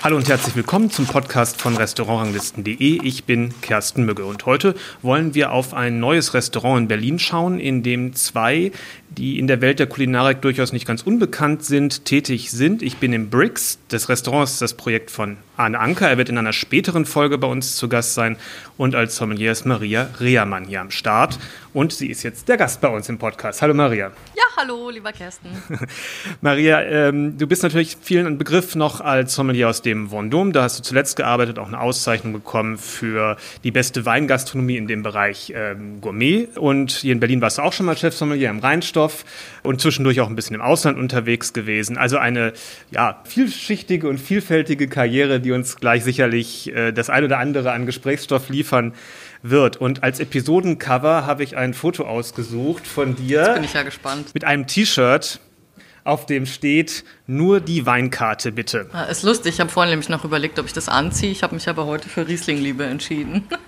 Hallo und herzlich willkommen zum Podcast von Restaurantranglisten.de. Ich bin Kersten Mügge und heute wollen wir auf ein neues Restaurant in Berlin schauen, in dem zwei, die in der Welt der Kulinarik durchaus nicht ganz unbekannt sind, tätig sind. Ich bin im Bricks. Das Restaurant ist das Projekt von Arne Anker. Er wird in einer späteren Folge bei uns zu Gast sein. Und als Sommelier ist Maria Rehermann hier am Start. Und sie ist jetzt der Gast bei uns im Podcast. Hallo Maria. Ja, hallo, lieber Kersten. Maria, ähm, du bist natürlich vielen ein Begriff noch als Sommelier aus dem Vendôme. Da hast du zuletzt gearbeitet, auch eine Auszeichnung bekommen für die beste Weingastronomie in dem Bereich ähm, Gourmet. Und hier in Berlin warst du auch schon mal Chefsommelier im Rheinstoff und zwischendurch auch ein bisschen im Ausland unterwegs gewesen. Also eine ja, vielschichtige und vielfältige Karriere, die uns gleich sicherlich äh, das ein oder andere an Gesprächsstoff liefern wird. Und als Episodencover habe ich ein Foto ausgesucht von dir. Jetzt bin ich ja gespannt. Mit einem T-Shirt, auf dem steht nur die Weinkarte bitte. Ja, ist lustig. Ich habe vorhin nämlich noch überlegt, ob ich das anziehe. Ich habe mich aber heute für Riesling-Liebe entschieden.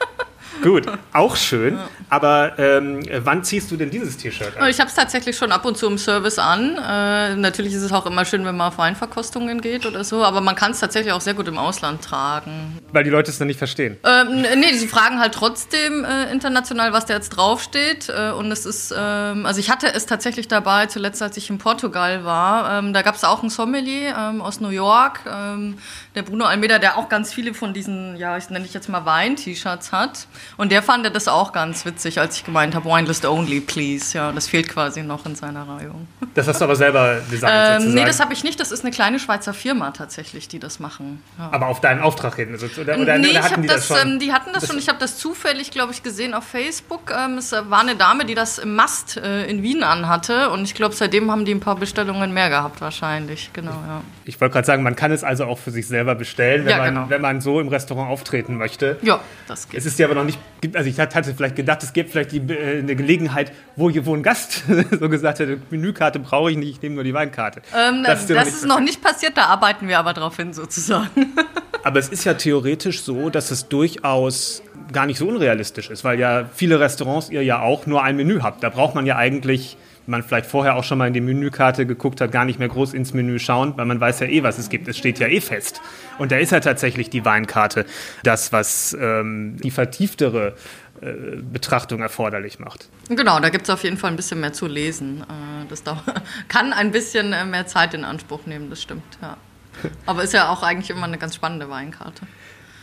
Gut, auch schön. Ja. Aber ähm, wann ziehst du denn dieses T-Shirt an? Ich habe es tatsächlich schon ab und zu im Service an. Äh, natürlich ist es auch immer schön, wenn man auf Weinverkostungen geht oder so. Aber man kann es tatsächlich auch sehr gut im Ausland tragen. Weil die Leute es dann nicht verstehen? Ähm, nee, sie fragen halt trotzdem äh, international, was da jetzt draufsteht. Äh, und es ist, ähm, also ich hatte es tatsächlich dabei, zuletzt als ich in Portugal war. Ähm, da gab es auch einen Sommelier ähm, aus New York, ähm, der Bruno Almeida, der auch ganz viele von diesen, ja, ich nenne ich jetzt mal Wein-T-Shirts hat. Und der fand das auch ganz witzig, als ich gemeint habe, Winelist only, please. Ja, das fehlt quasi noch in seiner Reihung. Das hast du aber selber designt ähm, Nee, das habe ich nicht. Das ist eine kleine Schweizer Firma tatsächlich, die das machen. Ja. Aber auf deinen Auftrag hin? Also, oder, oder, nee, oder hatten die das, das schon? Ähm, die hatten das, das schon. Ich habe das zufällig, glaube ich, gesehen auf Facebook. Ähm, es war eine Dame, die das im Mast äh, in Wien anhatte. Und ich glaube, seitdem haben die ein paar Bestellungen mehr gehabt wahrscheinlich. Genau, ja. Ich, ich wollte gerade sagen, man kann es also auch für sich selber bestellen, wenn, ja, man, genau. wenn man so im Restaurant auftreten möchte. Ja, das geht. Es ist ja aber noch nicht also ich hatte vielleicht gedacht, es gäbe vielleicht die, äh, eine Gelegenheit, wo, wo ein Gast so gesagt hätte, Menükarte brauche ich nicht, ich nehme nur die Weinkarte. Ähm, das, das ist noch nicht passiert, da arbeiten wir aber drauf hin sozusagen. aber es ist ja theoretisch so, dass es durchaus gar nicht so unrealistisch ist, weil ja viele Restaurants ihr ja auch nur ein Menü habt. Da braucht man ja eigentlich man vielleicht vorher auch schon mal in die Menükarte geguckt hat, gar nicht mehr groß ins Menü schauen, weil man weiß ja eh, was es gibt. Es steht ja eh fest. Und da ist ja tatsächlich die Weinkarte das, was ähm, die vertieftere äh, Betrachtung erforderlich macht. Genau, da gibt es auf jeden Fall ein bisschen mehr zu lesen. Äh, das kann ein bisschen äh, mehr Zeit in Anspruch nehmen, das stimmt, ja. Aber ist ja auch eigentlich immer eine ganz spannende Weinkarte.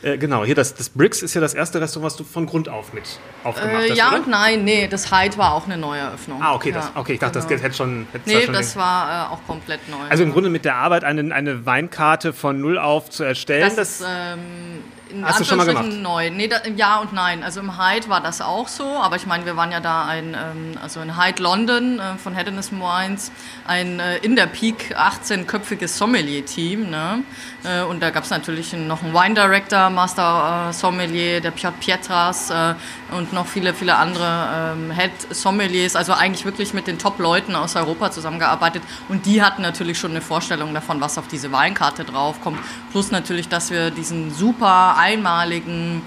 Äh, genau, hier das, das Bricks ist ja das erste Restaurant, was du von Grund auf mit aufgemacht äh, hast. Ja oder? und nein, nee, das Hyde war auch eine neue Eröffnung. Ah, okay, ja, das, okay ich dachte, genau. das hätte schon. Hätte nee, schon das war äh, auch komplett neu. Also im Grunde mit der Arbeit eine, eine Weinkarte von null auf zu erstellen. Das, das ist ähm, in Hast du schon mal gemacht? neu. Nee, da, ja und nein. Also im Hyde war das auch so, aber ich meine, wir waren ja da ein, ähm, also in Hyde London äh, von Hedonist Wines, ein äh, in der Peak 18-köpfiges Sommelier-Team. Ne? Äh, und da gab es natürlich noch einen Wine Director, Master äh, Sommelier, der Piotr Pietras äh, und noch viele, viele andere ähm, Head Sommeliers. Also eigentlich wirklich mit den Top-Leuten aus Europa zusammengearbeitet. Und die hatten natürlich schon eine Vorstellung davon, was auf diese Weinkarte draufkommt. Plus natürlich, dass wir diesen super einmaligen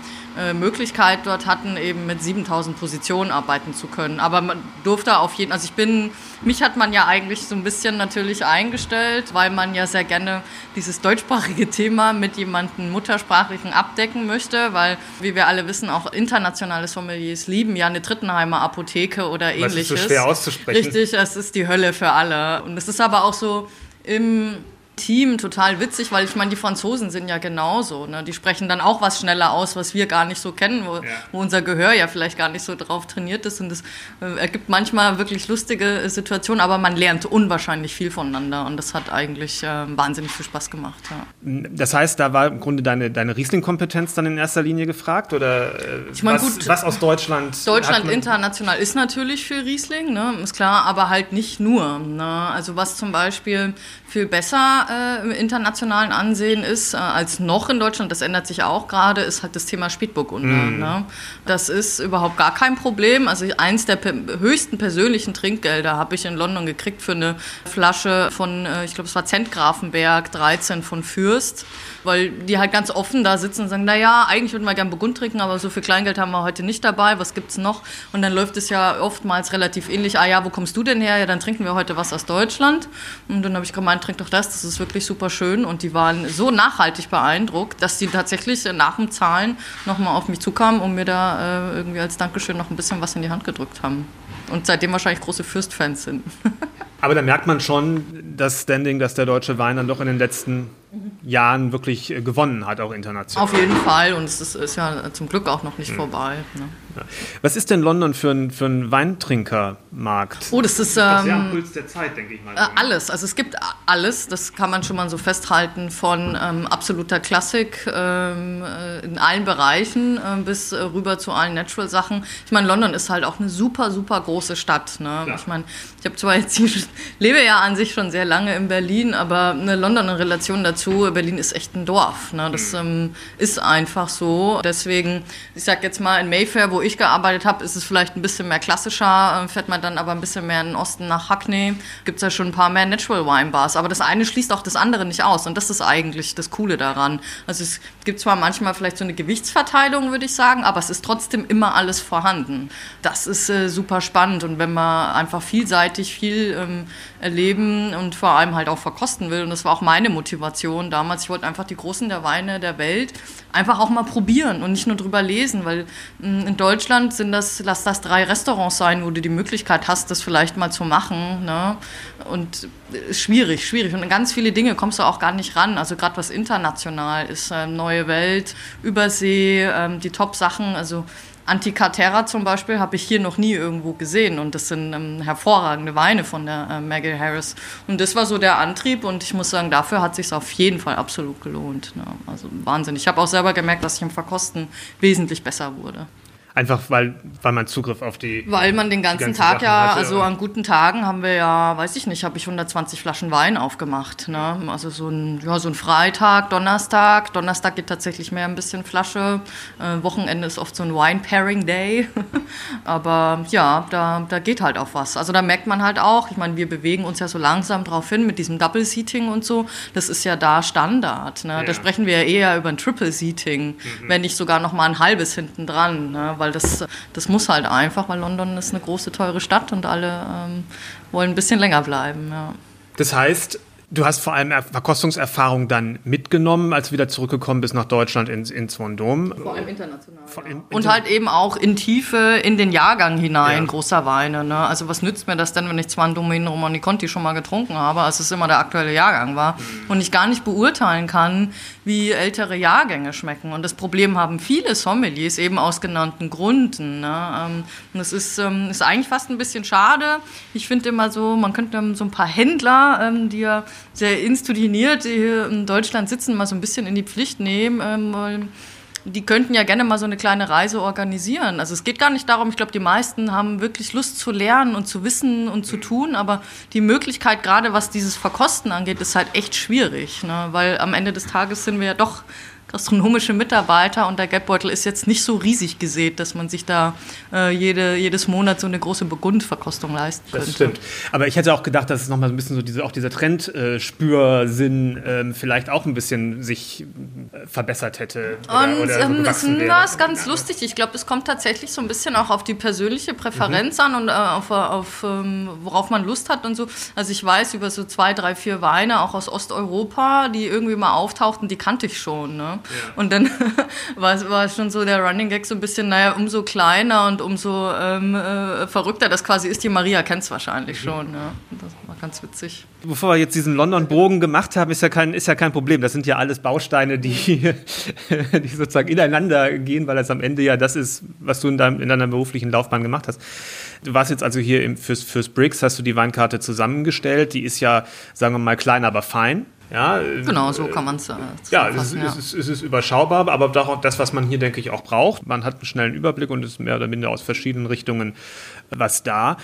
Möglichkeit dort hatten, eben mit 7000 Positionen arbeiten zu können. Aber man durfte auf jeden also ich bin, mich hat man ja eigentlich so ein bisschen natürlich eingestellt, weil man ja sehr gerne dieses deutschsprachige Thema mit jemandem Muttersprachlichen abdecken möchte, weil, wie wir alle wissen, auch internationale Sommeliers lieben ja eine Trittenheimer Apotheke oder ähnliches. Das ist so schwer auszusprechen. Richtig, es ist die Hölle für alle. Und es ist aber auch so im Team total witzig, weil ich meine, die Franzosen sind ja genauso. Ne? Die sprechen dann auch was schneller aus, was wir gar nicht so kennen, wo, ja. wo unser Gehör ja vielleicht gar nicht so drauf trainiert ist. Und das äh, ergibt manchmal wirklich lustige Situationen, aber man lernt unwahrscheinlich viel voneinander und das hat eigentlich äh, wahnsinnig viel Spaß gemacht. Ja. Das heißt, da war im Grunde deine, deine Riesling-Kompetenz dann in erster Linie gefragt? Oder äh, ich mein, was, gut, was aus Deutschland? Deutschland international ist natürlich für Riesling, ne? ist klar, aber halt nicht nur. Ne? Also was zum Beispiel viel besser äh, im internationalen Ansehen ist äh, als noch in Deutschland, das ändert sich auch gerade, ist halt das Thema Spätburgunder. Mm. Ne? Das ist überhaupt gar kein Problem. Also eins der per höchsten persönlichen Trinkgelder habe ich in London gekriegt für eine Flasche von, äh, ich glaube es war Zentgrafenberg 13 von Fürst weil die halt ganz offen da sitzen und sagen, naja, eigentlich würden wir gerne Burgund trinken, aber so viel Kleingeld haben wir heute nicht dabei, was gibt's noch? Und dann läuft es ja oftmals relativ ähnlich, ah ja, wo kommst du denn her? Ja, dann trinken wir heute was aus Deutschland. Und dann habe ich gemeint, trink doch das, das ist wirklich super schön. Und die waren so nachhaltig beeindruckt, dass die tatsächlich nach dem Zahlen nochmal auf mich zukamen und mir da äh, irgendwie als Dankeschön noch ein bisschen was in die Hand gedrückt haben. Und seitdem wahrscheinlich große Fürstfans sind. Aber da merkt man schon das Standing, dass der deutsche Wein dann doch in den letzten Jahren wirklich äh, gewonnen hat, auch international. Auf jeden Fall und es ist, ist ja zum Glück auch noch nicht mhm. vorbei. Ne? Was ist denn London für ein, für ein Weintrinkermarkt? Oh, das ist. Ähm, sehr am Puls der Zeit, denke ich mal. Äh, alles. Also es gibt alles, das kann man schon mal so festhalten, von ähm, absoluter Klassik ähm, äh, in allen Bereichen äh, bis äh, rüber zu allen Natural-Sachen. Ich meine, London ist halt auch eine super, super große Stadt. Ne? Ich meine, ich habe zwar jetzt hier, lebe ja an sich schon sehr lange in Berlin, aber eine London in Relation dazu, Berlin ist echt ein Dorf. Ne? Das mhm. ähm, ist einfach so. Deswegen, ich sag jetzt mal, in Mayfair, wo ich gearbeitet habe, ist es vielleicht ein bisschen mehr klassischer. Äh, fährt man dann aber ein bisschen mehr in den Osten nach Hackney, gibt es ja schon ein paar mehr Natural Wine Bars. Aber das eine schließt auch das andere nicht aus. Und das ist eigentlich das Coole daran. Also es gibt zwar manchmal vielleicht so eine Gewichtsverteilung, würde ich sagen, aber es ist trotzdem immer alles vorhanden. Das ist äh, super spannend. Und wenn man einfach vielseitig viel ähm, erleben und vor allem halt auch verkosten will, und das war auch meine Motivation damals, ich wollte einfach die Großen der Weine der Welt einfach auch mal probieren und nicht nur drüber lesen, weil hm, in Deutschland sind das, lass das drei Restaurants sein, wo du die Möglichkeit hast, das vielleicht mal zu machen. Ne? Und äh, schwierig, schwierig. Und ganz viele Dinge kommst du auch gar nicht ran. Also gerade was international ist, äh, neue Welt, Übersee, äh, die Top-Sachen, also Anticaterra zum Beispiel habe ich hier noch nie irgendwo gesehen und das sind ähm, hervorragende Weine von der äh, Maggie Harris. Und das war so der Antrieb und ich muss sagen, dafür hat sich auf jeden Fall absolut gelohnt. Ne? Also Wahnsinn. Ich habe auch selber gemerkt, dass ich im Verkosten wesentlich besser wurde. Einfach weil, weil man Zugriff auf die. Weil man den ganzen Tag Sachen ja, hatte, also oder? an guten Tagen haben wir ja, weiß ich nicht, habe ich 120 Flaschen Wein aufgemacht. Ne? Also so ein, ja, so ein Freitag, Donnerstag. Donnerstag geht tatsächlich mehr ein bisschen Flasche. Äh, Wochenende ist oft so ein Wine-Pairing-Day. Aber ja, da, da geht halt auch was. Also da merkt man halt auch, ich meine, wir bewegen uns ja so langsam drauf hin mit diesem Double-Seating und so. Das ist ja da Standard. Ne? Ja. Da sprechen wir ja eher über ein Triple-Seating, mhm. wenn nicht sogar noch mal ein halbes hinten dran. Ne? Weil das, das muss halt einfach, weil London ist eine große, teure Stadt und alle ähm, wollen ein bisschen länger bleiben. Ja. Das heißt, Du hast vor allem Verkostungserfahrung dann mitgenommen, als du wieder zurückgekommen bist nach Deutschland ins, ins Vendôme. Vor allem international. Vor, in, und halt eben auch in Tiefe in den Jahrgang hinein, ja. großer Weine. Ne? Also was nützt mir das denn, wenn ich zwar einen Domino Romani Conti schon mal getrunken habe, als es immer der aktuelle Jahrgang war mhm. und ich gar nicht beurteilen kann, wie ältere Jahrgänge schmecken. Und das Problem haben viele Sommeliers eben aus genannten Gründen. Ne? Ähm, und das ist, ähm, ist eigentlich fast ein bisschen schade. Ich finde immer so, man könnte so ein paar Händler, ähm, die ja sehr institutioniert hier in Deutschland sitzen, mal so ein bisschen in die Pflicht nehmen. Ähm, die könnten ja gerne mal so eine kleine Reise organisieren. Also es geht gar nicht darum, ich glaube, die meisten haben wirklich Lust zu lernen und zu wissen und zu tun, aber die Möglichkeit, gerade was dieses Verkosten angeht, ist halt echt schwierig, ne? weil am Ende des Tages sind wir ja doch gastronomische Mitarbeiter und der Geldbeutel ist jetzt nicht so riesig gesät, dass man sich da äh, jede, jedes Monat so eine große Burgundverkostung leisten könnte. Das stimmt. Aber ich hätte auch gedacht, dass es nochmal ein bisschen so diese, auch dieser Trendspürsinn äh, äh, vielleicht auch ein bisschen sich äh, verbessert hätte. Oder, und oder ähm, es ist ganz lustig. Ich glaube, es kommt tatsächlich so ein bisschen auch auf die persönliche Präferenz mhm. an und äh, auf, auf ähm, worauf man Lust hat und so. Also ich weiß über so zwei, drei, vier Weine auch aus Osteuropa, die irgendwie mal auftauchten, die kannte ich schon. Ne? Und dann war, war schon so der Running Gag so ein bisschen, naja, umso kleiner und umso ähm, äh, verrückter das quasi ist. Die Maria kennt es wahrscheinlich mhm. schon. Ja. Das war ganz witzig. Bevor wir jetzt diesen London-Bogen gemacht haben, ist ja, kein, ist ja kein Problem. Das sind ja alles Bausteine, die, die sozusagen ineinander gehen, weil das am Ende ja das ist, was du in, deinem, in deiner beruflichen Laufbahn gemacht hast. Du warst jetzt also hier im, fürs, fürs Bricks, hast du die Weinkarte zusammengestellt. Die ist ja, sagen wir mal, klein, aber fein. Ja, genau, so kann man es. Äh, ja, es, ja. Es, es, ist überschaubar, aber das, was man hier, denke ich, auch braucht. Man hat einen schnellen Überblick und ist mehr oder minder aus verschiedenen Richtungen was da.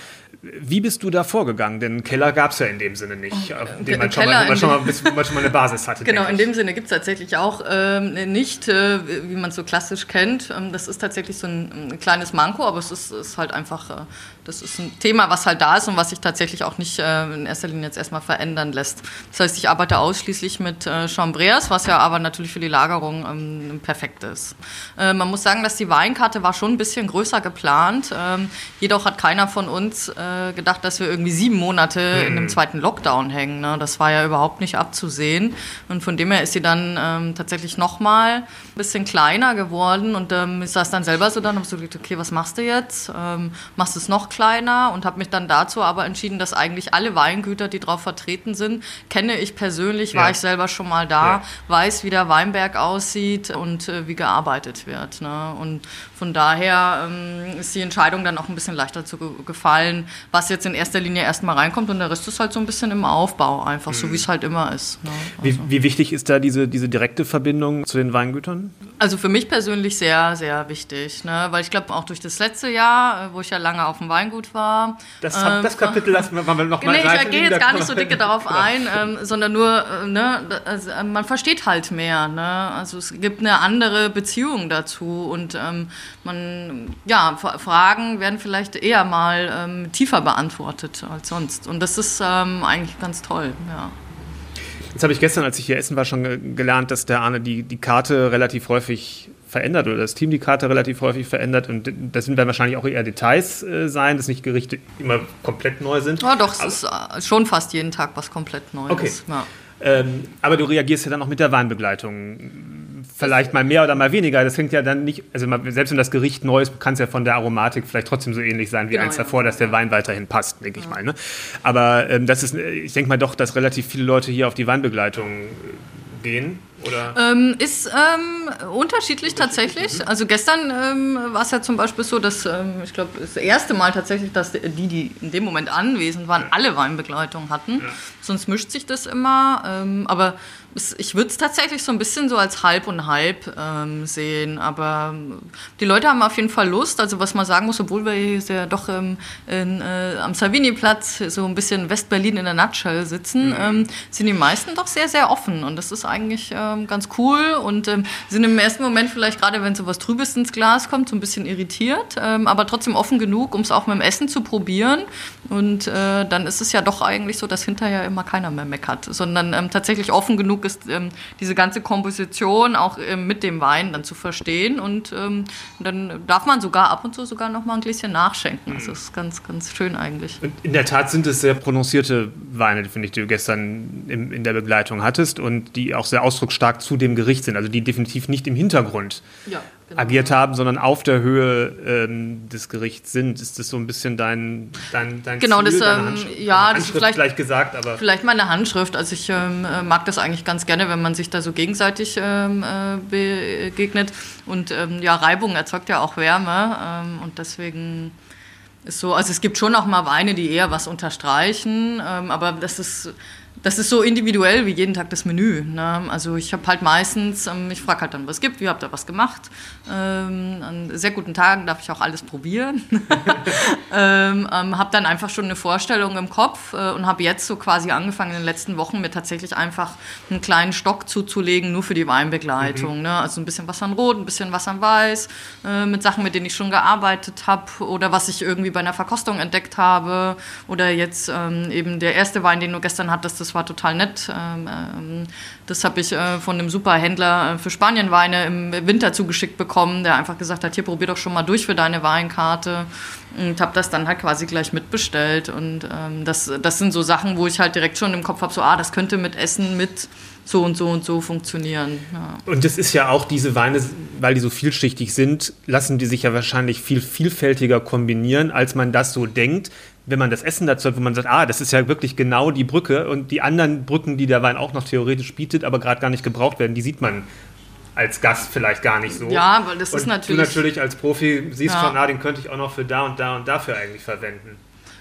Wie bist du da vorgegangen? Denn Keller gab es ja in dem Sinne nicht, oh, den man schon, mal, man, schon mal, man schon mal eine Basis hatte. Genau, in dem Sinne gibt es tatsächlich auch ähm, nicht, äh, wie man es so klassisch kennt. Ähm, das ist tatsächlich so ein, ein, kleines Manko, aber es ist, ist halt einfach, äh, das ist ein Thema, was halt da ist und was sich tatsächlich auch nicht äh, in erster Linie jetzt erstmal verändern lässt. Das heißt, ich arbeite ausschließlich mit äh, Chambreas, was ja aber natürlich für die Lagerung ähm, perfekt ist. Äh, man muss sagen, dass die Weinkarte war schon ein bisschen größer geplant. Ähm, jedoch hat keiner von uns äh, gedacht, dass wir irgendwie sieben Monate mhm. in einem zweiten Lockdown hängen. Ne? Das war ja überhaupt nicht abzusehen. Und von dem her ist sie dann ähm, tatsächlich nochmal ein bisschen kleiner geworden. Und ähm, ich saß dann selber so dann und habe so gedacht, okay, was machst du jetzt? Ähm, machst du es noch kleiner? Und habe mich dann dazu aber entschieden, dass eigentlich alle Weingüter, die drauf vertreten sind, kenne ich persönlich, ja. war ich selber schon mal da, ja. weiß, wie der Weinberg aussieht und äh, wie gearbeitet wird. Ne? Und von daher ähm, ist die Entscheidung dann auch ein bisschen leichter zu gefallen, was jetzt in erster Linie erstmal reinkommt und der Rest ist halt so ein bisschen im Aufbau, einfach mhm. so wie es halt immer ist. Ne? Also. Wie, wie, wichtig ist da diese, diese direkte Verbindung zu den Weingütern? Also für mich persönlich sehr, sehr wichtig, ne? weil ich glaube auch durch das letzte Jahr, äh, wo ich ja lange auf dem Weingut war. Das, ähm, das Kapitel lassen wir, wir noch mal nee, Ich gehe jetzt gar nicht so dicke darauf ein, ähm, sondern nur, äh, ne, also, äh, man versteht halt mehr. Ne? Also es gibt eine andere Beziehung dazu und ähm, man, ja, Fragen werden vielleicht eher mal ähm, tiefer beantwortet als sonst. Und das ist ähm, eigentlich ganz toll, ja. Jetzt habe ich gestern, als ich hier essen war, schon gelernt, dass der Arne die, die Karte relativ häufig verändert oder das Team die Karte relativ häufig verändert. Und das sind dann wahrscheinlich auch eher Details äh, sein, dass nicht Gerichte immer komplett neu sind. Ja, doch, es ist äh, schon fast jeden Tag was komplett Neues. Okay. Ja. Ähm, aber du reagierst ja dann auch mit der Weinbegleitung vielleicht mal mehr oder mal weniger. Das hängt ja dann nicht, also selbst wenn das Gericht neu ist, kann es ja von der Aromatik vielleicht trotzdem so ähnlich sein wie genau, eins davor, dass der Wein weiterhin passt, denke ja. ich mal. Ne? Aber ähm, das ist, ich denke mal doch, dass relativ viele Leute hier auf die Weinbegleitung gehen. Oder? Ähm, ist ähm, unterschiedlich tatsächlich. Also gestern ähm, war es ja zum Beispiel so, dass ähm, ich glaube das erste Mal tatsächlich, dass die, die in dem Moment anwesend waren, alle Weinbegleitung hatten. Ja. Sonst mischt sich das immer. Ähm, aber ich würde es tatsächlich so ein bisschen so als halb und halb ähm, sehen, aber die Leute haben auf jeden Fall Lust. Also was man sagen muss, obwohl wir hier ja doch ähm, in, äh, am Savini-Platz so ein bisschen West-Berlin in der Nutshell sitzen, mhm. ähm, sind die meisten doch sehr, sehr offen und das ist eigentlich ähm, ganz cool und ähm, sind im ersten Moment vielleicht gerade, wenn so was Trübes ins Glas kommt, so ein bisschen irritiert, ähm, aber trotzdem offen genug, um es auch mit dem Essen zu probieren und äh, dann ist es ja doch eigentlich so, dass hinterher immer keiner mehr meckert, sondern tatsächlich offen genug ist, ähm, diese ganze Komposition auch ähm, mit dem Wein dann zu verstehen. Und ähm, dann darf man sogar ab und zu sogar noch mal ein Gläschen nachschenken. Das ist ganz, ganz schön eigentlich. Und in der Tat sind es sehr prononcierte Weine, finde ich, die du gestern in, in der Begleitung hattest und die auch sehr ausdrucksstark zu dem Gericht sind. Also die definitiv nicht im Hintergrund ja genau. agiert haben, sondern auf der Höhe ähm, des Gerichts sind. Ist das so ein bisschen dein, dein, dein genau, Ziel, das, ähm, ja, das ist vielleicht, vielleicht gesagt, aber vielleicht meine Handschrift. Also ich ähm, äh, mag das eigentlich ganz gerne, wenn man sich da so gegenseitig ähm, äh, begegnet. Und ähm, ja, Reibung erzeugt ja auch Wärme ähm, und deswegen ist so. Also es gibt schon auch mal Weine, die eher was unterstreichen, aber das ist das ist so individuell wie jeden Tag das Menü. Ne? Also ich habe halt meistens, ähm, ich frage halt dann, was es gibt, wie habt ihr was gemacht. Ähm, an sehr guten Tagen darf ich auch alles probieren. ähm, ähm, habe dann einfach schon eine Vorstellung im Kopf äh, und habe jetzt so quasi angefangen in den letzten Wochen mir tatsächlich einfach einen kleinen Stock zuzulegen, nur für die Weinbegleitung. Mhm. Ne? Also ein bisschen was an Rot, ein bisschen was an Weiß, äh, mit Sachen, mit denen ich schon gearbeitet habe oder was ich irgendwie bei einer Verkostung entdeckt habe. Oder jetzt ähm, eben der erste Wein, den du gestern hattest, das war total nett. Ähm, ähm, das habe ich äh, von einem Superhändler äh, für Spanienweine im Winter zugeschickt bekommen, der einfach gesagt hat, hier probier doch schon mal durch für deine Weinkarte und habe das dann halt quasi gleich mitbestellt und ähm, das, das sind so Sachen, wo ich halt direkt schon im Kopf habe, so ah, das könnte mit Essen mit so und so und so funktionieren. Ja. Und das ist ja auch diese Weine, weil die so vielschichtig sind, lassen die sich ja wahrscheinlich viel vielfältiger kombinieren, als man das so denkt wenn man das Essen dazu hat, wo man sagt, ah, das ist ja wirklich genau die Brücke und die anderen Brücken, die der Wein auch noch theoretisch bietet, aber gerade gar nicht gebraucht werden, die sieht man als Gast vielleicht gar nicht so. Ja, weil das und ist natürlich. Du natürlich als Profi siehst ja. schon, ah, den könnte ich auch noch für da und da und dafür eigentlich verwenden.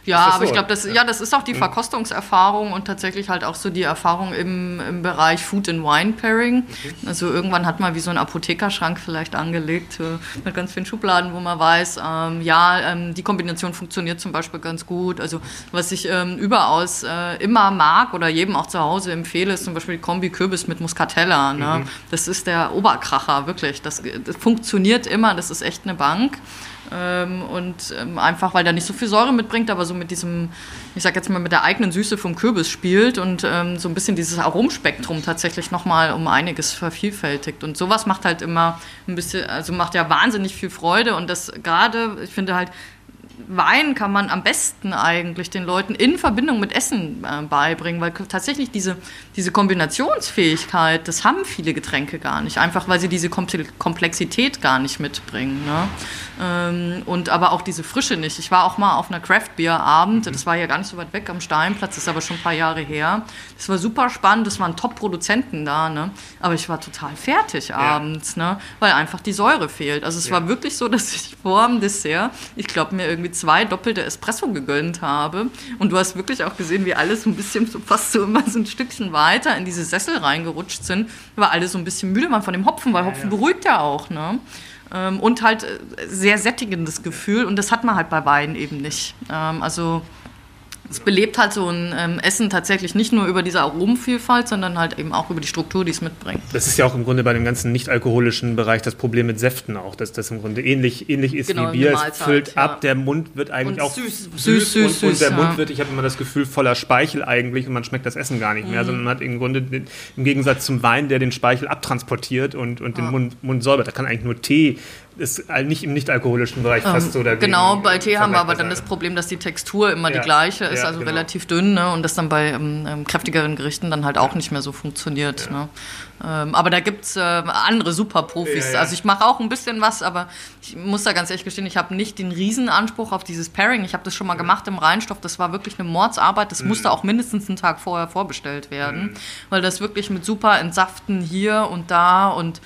Ja, aber so? ich glaube, das, ja, das ist auch die mhm. Verkostungserfahrung und tatsächlich halt auch so die Erfahrung im, im Bereich Food and Wine Pairing. Mhm. Also irgendwann hat man wie so einen Apothekerschrank vielleicht angelegt äh, mit ganz vielen Schubladen, wo man weiß, ähm, ja, ähm, die Kombination funktioniert zum Beispiel ganz gut. Also was ich ähm, überaus äh, immer mag oder jedem auch zu Hause empfehle, ist zum Beispiel die Kombi Kürbis mit Muscatella. Ne? Mhm. Das ist der Oberkracher, wirklich. Das, das funktioniert immer, das ist echt eine Bank. Ähm, und ähm, einfach, weil der nicht so viel Säure mitbringt, aber so mit diesem, ich sag jetzt mal, mit der eigenen Süße vom Kürbis spielt und ähm, so ein bisschen dieses Aromspektrum tatsächlich nochmal um einiges vervielfältigt. Und sowas macht halt immer ein bisschen, also macht ja wahnsinnig viel Freude und das gerade, ich finde halt, Wein kann man am besten eigentlich den Leuten in Verbindung mit Essen äh, beibringen, weil tatsächlich diese, diese Kombinationsfähigkeit, das haben viele Getränke gar nicht, einfach weil sie diese Komplexität gar nicht mitbringen. Ne? Ähm, und aber auch diese Frische nicht. Ich war auch mal auf einer Craft Beer Abend, das war ja gar nicht so weit weg am Steinplatz, das ist aber schon ein paar Jahre her. Das war super spannend, das waren Top-Produzenten da, ne? aber ich war total fertig ja. abends, ne? weil einfach die Säure fehlt. Also es ja. war wirklich so, dass ich vor dem Dessert, ich glaube mir irgendwie zwei doppelte Espresso gegönnt habe und du hast wirklich auch gesehen, wie alles so ein bisschen so fast so immer so ein Stückchen weiter in diese Sessel reingerutscht sind, weil alle so ein bisschen müde waren von dem Hopfen, weil Hopfen ja, beruhigt ja auch. Ne? Ähm, und halt äh, sehr sättigendes Gefühl und das hat man halt bei Wein eben nicht. Ähm, also es belebt halt so ein ähm, Essen tatsächlich nicht nur über diese Aromenvielfalt, sondern halt eben auch über die Struktur, die es mitbringt. Das ist ja auch im Grunde bei dem ganzen nicht-alkoholischen Bereich das Problem mit Säften auch, dass das im Grunde ähnlich, ähnlich ist genau, wie Bier. Es füllt ja. ab, der Mund wird eigentlich und auch süß, süß, süß, süß und, und, der ja. Mund wird, ich habe immer das Gefühl, voller Speichel eigentlich und man schmeckt das Essen gar nicht mehr, mhm. sondern man hat im Grunde im Gegensatz zum Wein, der den Speichel abtransportiert und, und den Mund, Mund säubert. Da kann eigentlich nur Tee ist nicht im nicht-alkoholischen Bereich ähm, fast so dagegen. Genau, bei Tee haben wir aber dann das Problem, dass die Textur immer ja, die gleiche ist, ja, also genau. relativ dünn ne? und das dann bei ähm, ähm, kräftigeren Gerichten dann halt auch nicht mehr so funktioniert. Ja. Ne? Ähm, aber da gibt es äh, andere Superprofis. Also ich mache auch ein bisschen was, aber ich muss da ganz ehrlich gestehen, ich habe nicht den Riesenanspruch auf dieses Pairing. Ich habe das schon mal gemacht im Reinstoff. Das war wirklich eine Mordsarbeit. Das mhm. musste auch mindestens einen Tag vorher vorbestellt werden, mhm. weil das wirklich mit super Entsaften hier und da und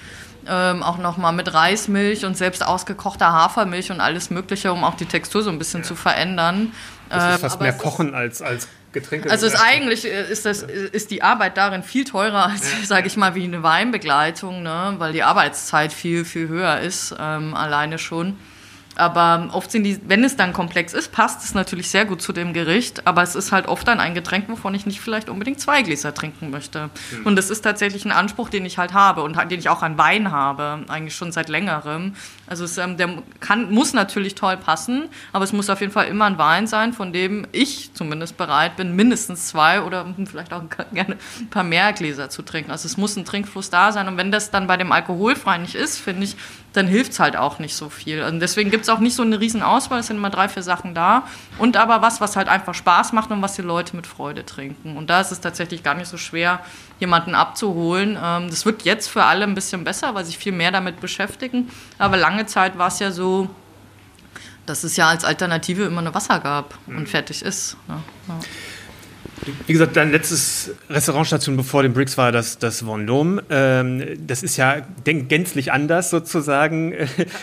ähm, auch nochmal mit Reismilch und selbst ausgekochter Hafermilch und alles Mögliche, um auch die Textur so ein bisschen ja. zu verändern. Das ist ähm, fast ähm, mehr Kochen als, als Getränke. Also ist eigentlich äh, ist, das, ist die Arbeit darin viel teurer als, ja. sage ich mal, wie eine Weinbegleitung, ne? weil die Arbeitszeit viel, viel höher ist, ähm, alleine schon. Aber oft sind die, wenn es dann komplex ist, passt es natürlich sehr gut zu dem Gericht. Aber es ist halt oft dann ein Getränk, wovon ich nicht vielleicht unbedingt zwei Gläser trinken möchte. Mhm. Und das ist tatsächlich ein Anspruch, den ich halt habe und den ich auch an Wein habe, eigentlich schon seit längerem. Also es, ähm, der kann, muss natürlich toll passen, aber es muss auf jeden Fall immer ein Wein sein, von dem ich zumindest bereit bin, mindestens zwei oder vielleicht auch gerne ein paar mehr Gläser zu trinken. Also es muss ein Trinkfluss da sein. Und wenn das dann bei dem Alkoholfrei nicht ist, finde ich, dann hilft es halt auch nicht so viel. Und deswegen gibt es auch nicht so eine riesen Auswahl, es sind immer drei, vier Sachen da. Und aber was, was halt einfach Spaß macht und was die Leute mit Freude trinken. Und da ist es tatsächlich gar nicht so schwer, jemanden abzuholen. Ähm, das wird jetzt für alle ein bisschen besser, weil sich viel mehr damit beschäftigen. Aber lange Zeit war es ja so, dass es ja als Alternative immer eine Wasser gab und mhm. fertig ist. Ja. Wie gesagt, dein letztes Restaurantstation bevor den Bricks war das, das Vendôme. Ähm, das ist ja gänzlich anders sozusagen.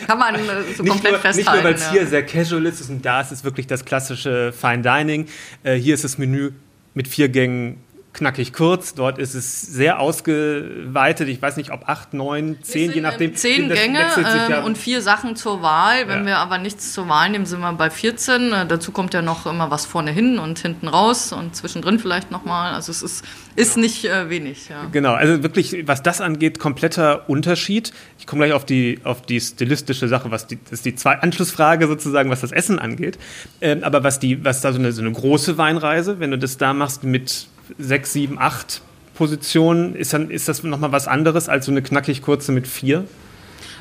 Kann man äh, so nicht komplett nur, festhalten. Nicht nur, weil es ja. hier sehr casual ist und da ist es wirklich das klassische Fine Dining. Äh, hier ist das Menü mit vier Gängen knackig kurz. Dort ist es sehr ausgeweitet. Ich weiß nicht, ob acht, neun, zehn, je nachdem. Zehn Gänge ähm, und vier Sachen zur Wahl. Wenn ja. wir aber nichts zur Wahl nehmen, sind wir bei 14. Äh, dazu kommt ja noch immer was vorne hin und hinten raus und zwischendrin vielleicht nochmal. Also es ist, ist genau. nicht äh, wenig. Ja. Genau, also wirklich, was das angeht, kompletter Unterschied. Ich komme gleich auf die, auf die stilistische Sache, was die, das ist die zwei Anschlussfrage sozusagen, was das Essen angeht. Ähm, aber was, die, was da so eine, so eine große Weinreise, wenn du das da machst mit sechs, sieben, acht Positionen, ist, dann, ist das nochmal was anderes als so eine knackig kurze mit vier?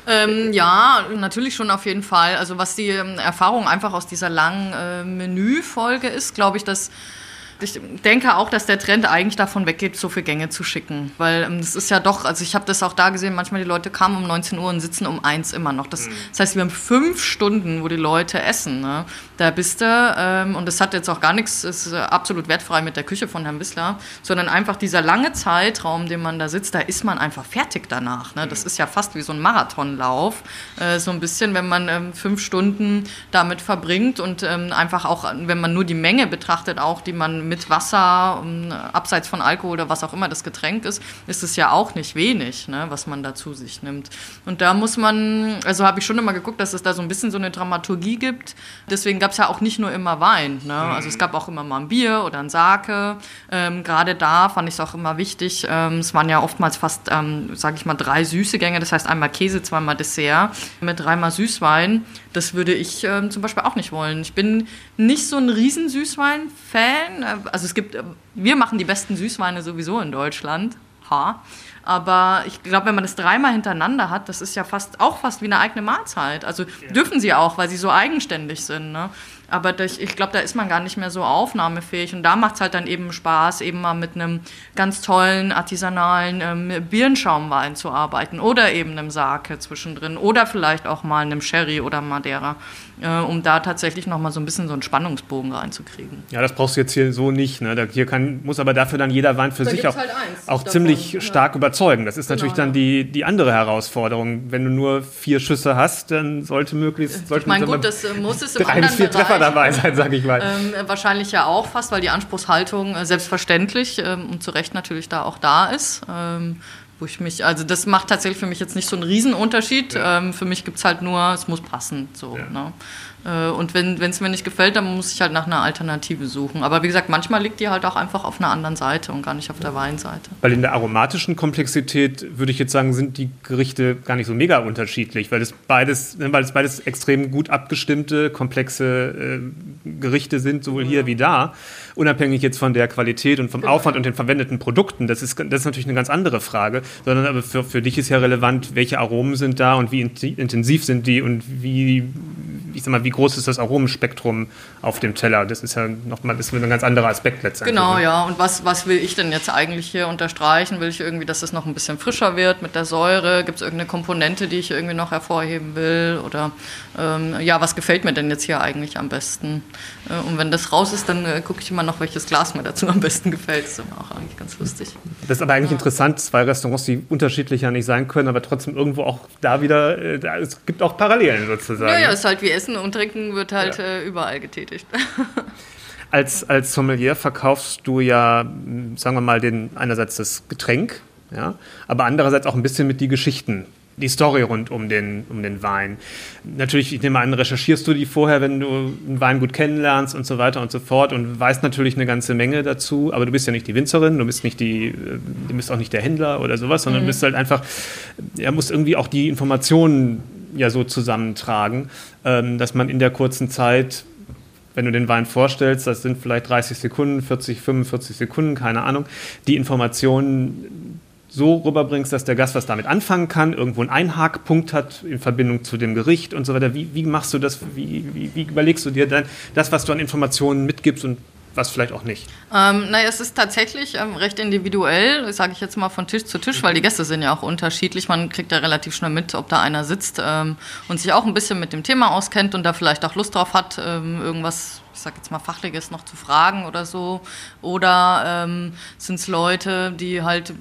Ähm, ja, natürlich schon auf jeden Fall. Also was die ähm, Erfahrung einfach aus dieser langen äh, Menüfolge ist, glaube ich, dass Ich denke auch, dass der Trend eigentlich davon weggeht, so viele Gänge zu schicken. Weil ähm, das ist ja doch, also ich habe das auch da gesehen, manchmal die Leute kamen um 19 Uhr und sitzen um 1 immer noch. Das, mhm. das heißt, wir haben fünf Stunden, wo die Leute essen. Ne? Da bist du, ähm, und das hat jetzt auch gar nichts, ist absolut wertfrei mit der Küche von Herrn Wissler, sondern einfach dieser lange Zeitraum, den man da sitzt, da ist man einfach fertig danach. Ne? Das mhm. ist ja fast wie so ein Marathonlauf. Äh, so ein bisschen, wenn man ähm, fünf Stunden damit verbringt und ähm, einfach auch, wenn man nur die Menge betrachtet, auch die man mit Wasser, um, abseits von Alkohol oder was auch immer das Getränk ist, ist es ja auch nicht wenig, ne, was man da zu sich nimmt. Und da muss man, also habe ich schon immer geguckt, dass es da so ein bisschen so eine Dramaturgie gibt. Deswegen gab es ja auch nicht nur immer Wein. Ne? Mhm. Also es gab auch immer mal ein Bier oder ein Sake. Ähm, Gerade da fand ich es auch immer wichtig. Ähm, es waren ja oftmals fast, ähm, sage ich mal, drei süße Gänge. Das heißt einmal Käse, zweimal Dessert mit dreimal Süßwein. Das würde ich ähm, zum Beispiel auch nicht wollen. Ich bin nicht so ein riesen Süßwein-Fan. Also es gibt, wir machen die besten Süßweine sowieso in Deutschland. Ha. Aber ich glaube, wenn man das dreimal hintereinander hat, das ist ja fast auch fast wie eine eigene Mahlzeit. Also ja. dürfen sie auch, weil sie so eigenständig sind. Ne? Aber durch, ich glaube, da ist man gar nicht mehr so aufnahmefähig. Und da macht es halt dann eben Spaß, eben mal mit einem ganz tollen artisanalen ähm, Birnschaumwein zu arbeiten. Oder eben einem Sake zwischendrin. Oder vielleicht auch mal einem Sherry oder Madeira, äh, um da tatsächlich nochmal so ein bisschen so einen Spannungsbogen reinzukriegen. Ja, das brauchst du jetzt hier so nicht. Ne? Hier kann, muss aber dafür dann jeder Wein für da sich auch, halt auch ziemlich davon, stark ja. überzeugen. Das ist genau, natürlich dann ja. die, die andere Herausforderung. Wenn du nur vier Schüsse hast, dann sollte möglichst. Sollte ich meine, gut, das äh, muss es im drei bis vier Treffer dabei sein, sage ich mal. Ähm, wahrscheinlich ja auch fast, weil die Anspruchshaltung äh, selbstverständlich ähm, und zu Recht natürlich da auch da ist. Ähm, wo ich mich, also das macht tatsächlich für mich jetzt nicht so einen Riesenunterschied. Ja. Ähm, für mich gibt es halt nur, es muss passen. So, ja. ne? Äh, und wenn es mir nicht gefällt, dann muss ich halt nach einer Alternative suchen. Aber wie gesagt, manchmal liegt die halt auch einfach auf einer anderen Seite und gar nicht auf der Weinseite. Weil in der aromatischen Komplexität würde ich jetzt sagen, sind die Gerichte gar nicht so mega unterschiedlich, weil es beides, ne, weil es beides extrem gut abgestimmte, komplexe äh, Gerichte sind, sowohl hier wie da. Unabhängig jetzt von der Qualität und vom genau. Aufwand und den verwendeten Produkten. Das ist, das ist natürlich eine ganz andere Frage. Sondern aber für, für dich ist ja relevant, welche Aromen sind da und wie intensiv sind die und wie, ich sag mal, wie groß ist das Aromenspektrum auf dem Teller? Das ist ja nochmal ein ganz anderer Aspekt letztendlich. Genau, ne? ja. Und was, was will ich denn jetzt eigentlich hier unterstreichen? Will ich irgendwie, dass es noch ein bisschen frischer wird mit der Säure? Gibt es irgendeine Komponente, die ich irgendwie noch hervorheben will? Oder ähm, ja, was gefällt mir denn jetzt hier eigentlich am besten? Äh, und wenn das raus ist, dann äh, gucke ich immer noch, welches Glas mir dazu am besten gefällt. Das ist auch eigentlich ganz lustig. Das ist aber eigentlich ja. interessant, zwei Restaurants, die unterschiedlicher nicht sein können, aber trotzdem irgendwo auch da wieder, äh, da, es gibt auch Parallelen sozusagen. Ja, ja, es ist halt wie Essen und Trinken wird halt ja. äh, überall getätigt. als, als Sommelier verkaufst du ja, sagen wir mal, den, einerseits das Getränk, ja, aber andererseits auch ein bisschen mit die Geschichten die Story rund um den, um den Wein. Natürlich, ich nehme an, recherchierst du die vorher, wenn du einen Wein gut kennenlernst und so weiter und so fort und weißt natürlich eine ganze Menge dazu, aber du bist ja nicht die Winzerin, du bist nicht die, du bist auch nicht der Händler oder sowas, sondern mhm. du bist halt einfach, er muss irgendwie auch die Informationen ja so zusammentragen, ähm, dass man in der kurzen Zeit wenn du den Wein vorstellst, das sind vielleicht 30 Sekunden, 40, 45 Sekunden, keine Ahnung, die Informationen so rüberbringst, dass der Gast was damit anfangen kann, irgendwo einen Einhakpunkt hat in Verbindung zu dem Gericht und so weiter. Wie, wie machst du das? Wie, wie, wie überlegst du dir dann das, was du an Informationen mitgibst und was vielleicht auch nicht? Ähm, naja, es ist tatsächlich ähm, recht individuell, sage ich jetzt mal von Tisch zu Tisch, weil die Gäste sind ja auch unterschiedlich. Man kriegt ja relativ schnell mit, ob da einer sitzt ähm, und sich auch ein bisschen mit dem Thema auskennt und da vielleicht auch Lust drauf hat, ähm, irgendwas ich sag jetzt mal, Fachliches noch zu fragen oder so. Oder ähm, sind es Leute, die halt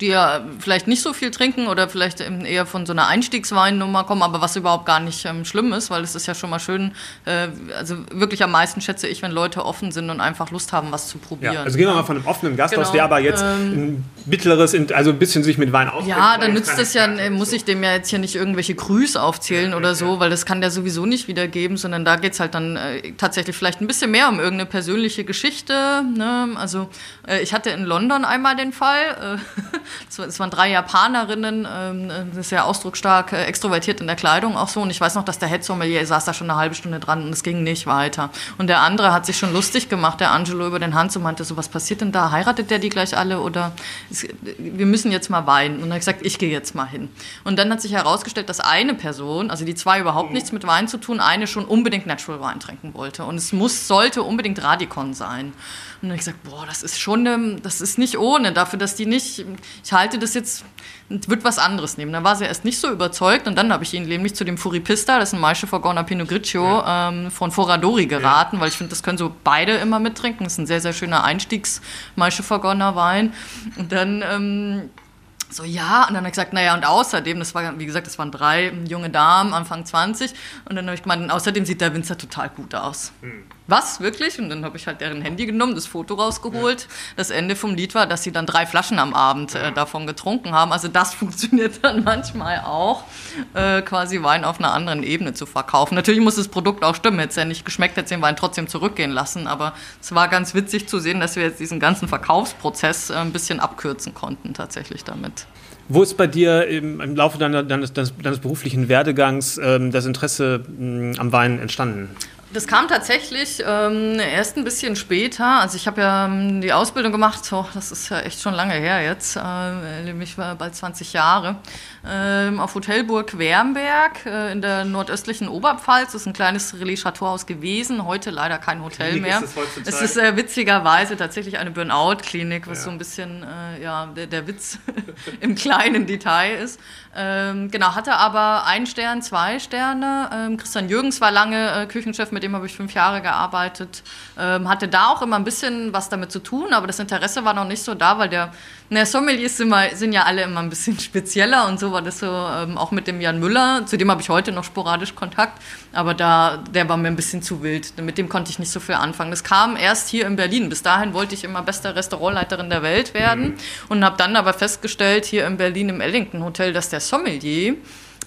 die ja vielleicht nicht so viel trinken oder vielleicht eher von so einer Einstiegsweinnummer kommen, aber was überhaupt gar nicht ähm, schlimm ist, weil es ist ja schon mal schön, äh, also wirklich am meisten schätze ich, wenn Leute offen sind und einfach Lust haben, was zu probieren. Ja, also gehen wir mal von einem offenen Gast genau, aus, der aber jetzt ähm, ein mittleres, also ein bisschen sich mit Wein auskennt. Ja, dann nützt das ja, muss ich dem ja jetzt hier nicht irgendwelche Grüße aufzählen oder so, weil das kann der sowieso nicht wiedergeben, sondern da geht es halt dann äh, tatsächlich vielleicht ein bisschen mehr um irgendeine persönliche Geschichte. Ne? Also äh, ich hatte in London einmal den Fall, äh, Es waren drei Japanerinnen, ähm, sehr ausdrucksstark, äh, extrovertiert in der Kleidung auch so. Und ich weiß noch, dass der Head Sommelier saß da schon eine halbe Stunde dran und es ging nicht weiter. Und der andere hat sich schon lustig gemacht, der Angelo über den Hans und meinte so, was passiert denn da? Heiratet der die gleich alle oder wir müssen jetzt mal weinen? Und er hat gesagt, ich gehe jetzt mal hin. Und dann hat sich herausgestellt, dass eine Person, also die zwei überhaupt nichts mit Wein zu tun, eine schon unbedingt Natural Wein trinken wollte. Und es muss, sollte unbedingt Radikon sein. Und dann habe ich gesagt, boah, das ist schon, ähm, das ist nicht ohne, dafür, dass die nicht, ich halte das jetzt, wird was anderes nehmen. Da war sie erst nicht so überzeugt und dann habe ich ihn nämlich zu dem Furipista, das ist ein Maische Vergorner Pinot Grigio ja. ähm, von Foradori geraten, ja. weil ich finde, das können so beide immer mittrinken. Das ist ein sehr, sehr schöner Einstiegs-Maische Vergorner Wein. Und dann... Ähm, so, ja, und dann habe ich gesagt, naja, und außerdem, das war, wie gesagt, das waren drei junge Damen, Anfang 20, und dann habe ich gemeint, außerdem sieht der Winzer total gut aus. Hm was, wirklich? Und dann habe ich halt deren Handy genommen, das Foto rausgeholt. Ja. Das Ende vom Lied war, dass sie dann drei Flaschen am Abend äh, davon getrunken haben. Also das funktioniert dann manchmal auch, äh, quasi Wein auf einer anderen Ebene zu verkaufen. Natürlich muss das Produkt auch stimmen. Hätte es ja nicht geschmeckt, hätte den Wein trotzdem zurückgehen lassen. Aber es war ganz witzig zu sehen, dass wir jetzt diesen ganzen Verkaufsprozess äh, ein bisschen abkürzen konnten tatsächlich damit. Wo ist bei dir im, im Laufe deiner, deines, deines, deines, beruflichen Werdegangs ähm, das Interesse mh, am Wein entstanden? Das kam tatsächlich ähm, erst ein bisschen später. Also ich habe ja ähm, die Ausbildung gemacht, oh, das ist ja echt schon lange her jetzt, äh, nämlich bald 20 Jahre, ähm, auf Hotelburg Wernberg äh, in der nordöstlichen Oberpfalz. Das ist ein kleines Relais-Chateauhaus gewesen, heute leider kein Hotel Klinik mehr. Ist es, es ist äh, witzigerweise tatsächlich eine Burnout-Klinik, was ja. so ein bisschen äh, ja, der, der Witz im kleinen Detail ist. Ähm, genau, hatte aber ein Stern, zwei Sterne. Ähm, Christian Jürgens war lange äh, Küchenchef, mit dem habe ich fünf Jahre gearbeitet. Ähm, hatte da auch immer ein bisschen was damit zu tun, aber das Interesse war noch nicht so da, weil der, na, Sommeliers sind, sind ja alle immer ein bisschen spezieller und so war das so ähm, auch mit dem Jan Müller, zu dem habe ich heute noch sporadisch Kontakt, aber da, der war mir ein bisschen zu wild. Mit dem konnte ich nicht so viel anfangen. Das kam erst hier in Berlin. Bis dahin wollte ich immer beste Restaurantleiterin der Welt werden mhm. und habe dann aber festgestellt, hier in Berlin im Ellington Hotel, dass der Sommelier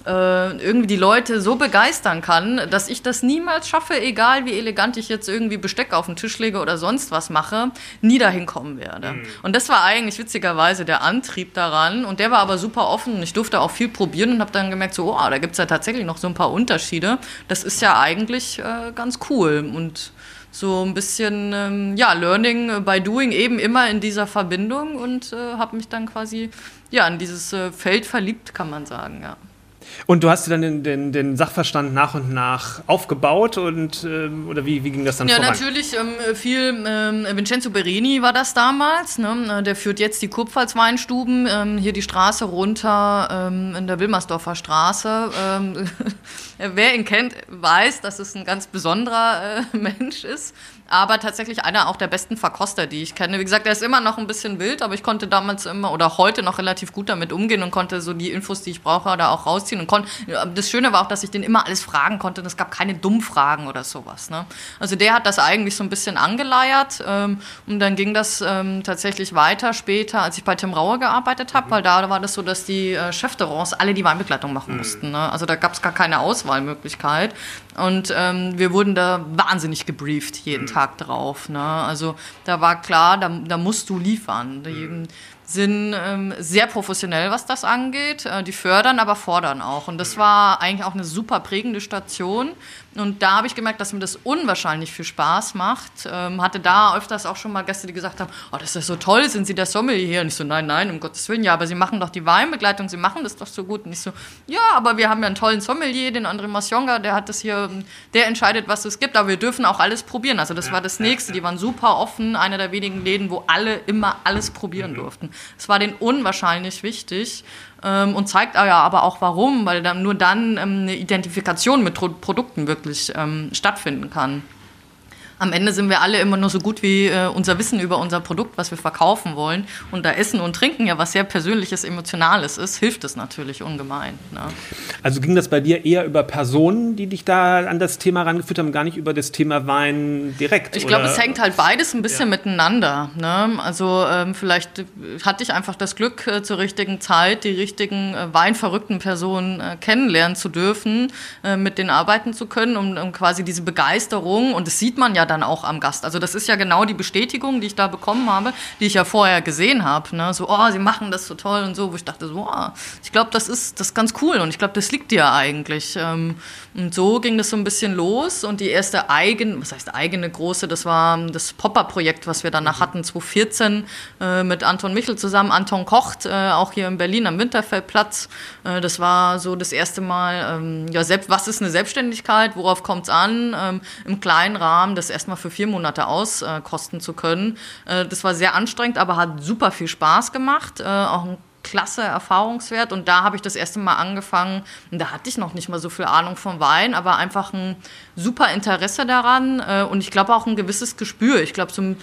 äh, irgendwie die Leute so begeistern kann, dass ich das niemals schaffe, egal wie elegant ich jetzt irgendwie Besteck auf den Tisch lege oder sonst was mache, nie dahin kommen werde. Mhm. Und das war eigentlich witzigerweise der Antrieb daran. Und der war aber super offen. Ich durfte auch viel probieren und habe dann gemerkt, so, oh, da gibt es ja tatsächlich noch so ein paar Unterschiede. Das ist ja eigentlich äh, ganz cool. Und so ein bisschen ähm, ja Learning by Doing eben immer in dieser Verbindung und äh, habe mich dann quasi ja in dieses äh, Feld verliebt, kann man sagen, ja. Und du hast dir dann den, den, den, Sachverstand nach und nach aufgebaut und ähm, oder wie, wie ging das dann ja, voran? Ja, natürlich ähm, viel. Ähm, Vincenzo Berini war das damals. Ne? Der führt jetzt die Kurpfalz Weinstuben ähm, hier die Straße runter ähm, in der Wilmersdorfer Straße. Ähm, wer ihn kennt, weiß, dass es ein ganz besonderer äh, Mensch ist aber tatsächlich einer auch der besten Verkoster, die ich kenne. Wie gesagt, er ist immer noch ein bisschen wild, aber ich konnte damals immer oder heute noch relativ gut damit umgehen und konnte so die Infos, die ich brauche, da auch rausziehen. Und konnte, das Schöne war auch, dass ich den immer alles fragen konnte und es gab keine Dummfragen oder sowas. Ne? Also der hat das eigentlich so ein bisschen angeleiert ähm, und dann ging das ähm, tatsächlich weiter später, als ich bei Tim Rauer gearbeitet habe, mhm. weil da war das so, dass die äh, Chefterrons alle die Weinbegleitung machen mhm. mussten. Ne? Also da gab es gar keine Auswahlmöglichkeit. Und ähm, wir wurden da wahnsinnig gebrieft jeden mhm. Tag drauf. Ne? Also da war klar, da, da musst du liefern. Die. Sind ähm, sehr professionell, was das angeht. Äh, die fördern, aber fordern auch. Und das war eigentlich auch eine super prägende Station. Und da habe ich gemerkt, dass mir das unwahrscheinlich viel Spaß macht. Ähm, hatte da öfters auch schon mal Gäste, die gesagt haben, oh, das ist so toll, sind Sie der Sommelier hier? Und ich so, nein, nein, um Gottes Willen, ja, aber Sie machen doch die Weinbegleitung, Sie machen das doch so gut. Und ich so, ja, aber wir haben ja einen tollen Sommelier, den André Massionga, der hat das hier, der entscheidet, was es gibt, aber wir dürfen auch alles probieren. Also das war das Nächste, die waren super offen, einer der wenigen Läden, wo alle immer alles probieren mhm. durften. Es war denen unwahrscheinlich wichtig ähm, und zeigt ja aber auch warum, weil dann nur dann ähm, eine Identifikation mit Produkten wirklich ähm, stattfinden kann am Ende sind wir alle immer nur so gut wie äh, unser Wissen über unser Produkt, was wir verkaufen wollen. Und da Essen und Trinken ja was sehr Persönliches, Emotionales ist, hilft es natürlich ungemein. Ne? Also ging das bei dir eher über Personen, die dich da an das Thema rangeführt haben, gar nicht über das Thema Wein direkt? Ich glaube, es hängt halt beides ein bisschen ja. miteinander. Ne? Also ähm, vielleicht hatte ich einfach das Glück, äh, zur richtigen Zeit die richtigen äh, weinverrückten Personen äh, kennenlernen zu dürfen, äh, mit denen arbeiten zu können, um, um quasi diese Begeisterung, und das sieht man ja dann auch am Gast. Also das ist ja genau die Bestätigung, die ich da bekommen habe, die ich ja vorher gesehen habe. Ne? So, oh, sie machen das so toll und so, wo ich dachte, so, oh, ich glaube, das ist, das ist ganz cool und ich glaube, das liegt dir eigentlich. Ähm, und so ging das so ein bisschen los und die erste eigene, was heißt eigene große, das war das Popper-Projekt, was wir danach hatten, 2014 äh, mit Anton Michel zusammen. Anton kocht, äh, auch hier in Berlin am Winterfeldplatz. Äh, das war so das erste Mal, ähm, ja, selbst, was ist eine Selbstständigkeit, worauf kommt es an, ähm, im kleinen Rahmen das erstmal für vier Monate auskosten zu können. Äh, das war sehr anstrengend, aber hat super viel Spaß gemacht. Äh, auch ein klasse Erfahrungswert. Und da habe ich das erste Mal angefangen. Und da hatte ich noch nicht mal so viel Ahnung vom Wein, aber einfach ein super Interesse daran äh, und ich glaube auch ein gewisses Gespür. Ich glaube, so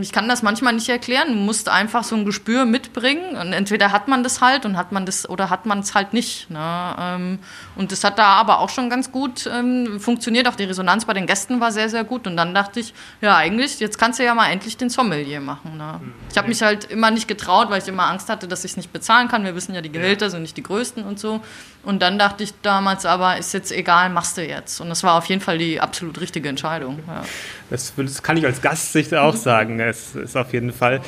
ich kann das manchmal nicht erklären. Du musst einfach so ein Gespür mitbringen. Und entweder hat man das halt und hat man das oder hat man es halt nicht. Ne? Ähm, und das hat da aber auch schon ganz gut ähm, funktioniert. Auch die Resonanz bei den Gästen war sehr, sehr gut. Und dann dachte ich, ja, eigentlich, jetzt kannst du ja mal endlich den Sommelier machen. Ne? Mhm. Ich habe mich halt immer nicht getraut, weil ich immer Angst hatte, dass ich es nicht bezahlen kann. Wir wissen ja, die Gehälter sind nicht die größten und so. Und dann dachte ich damals aber, ist jetzt egal, machst du jetzt. Und das war auf jeden Fall die absolut richtige Entscheidung. Ja. Das, das, kann ich als Gastsicht auch sagen. Es ist auf jeden Fall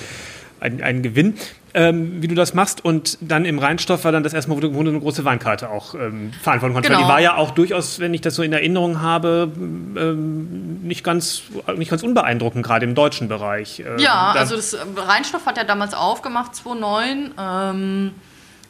ein, ein Gewinn. Ähm, wie du das machst und dann im Rheinstoff war dann das erstmal, wo du, wo du eine große Weinkarte auch ähm, verantworten konntest. Genau. Weil die war ja auch durchaus, wenn ich das so in Erinnerung habe, ähm, nicht, ganz, nicht ganz unbeeindruckend, gerade im deutschen Bereich. Ähm, ja, also das Rheinstoff hat ja damals aufgemacht, 2009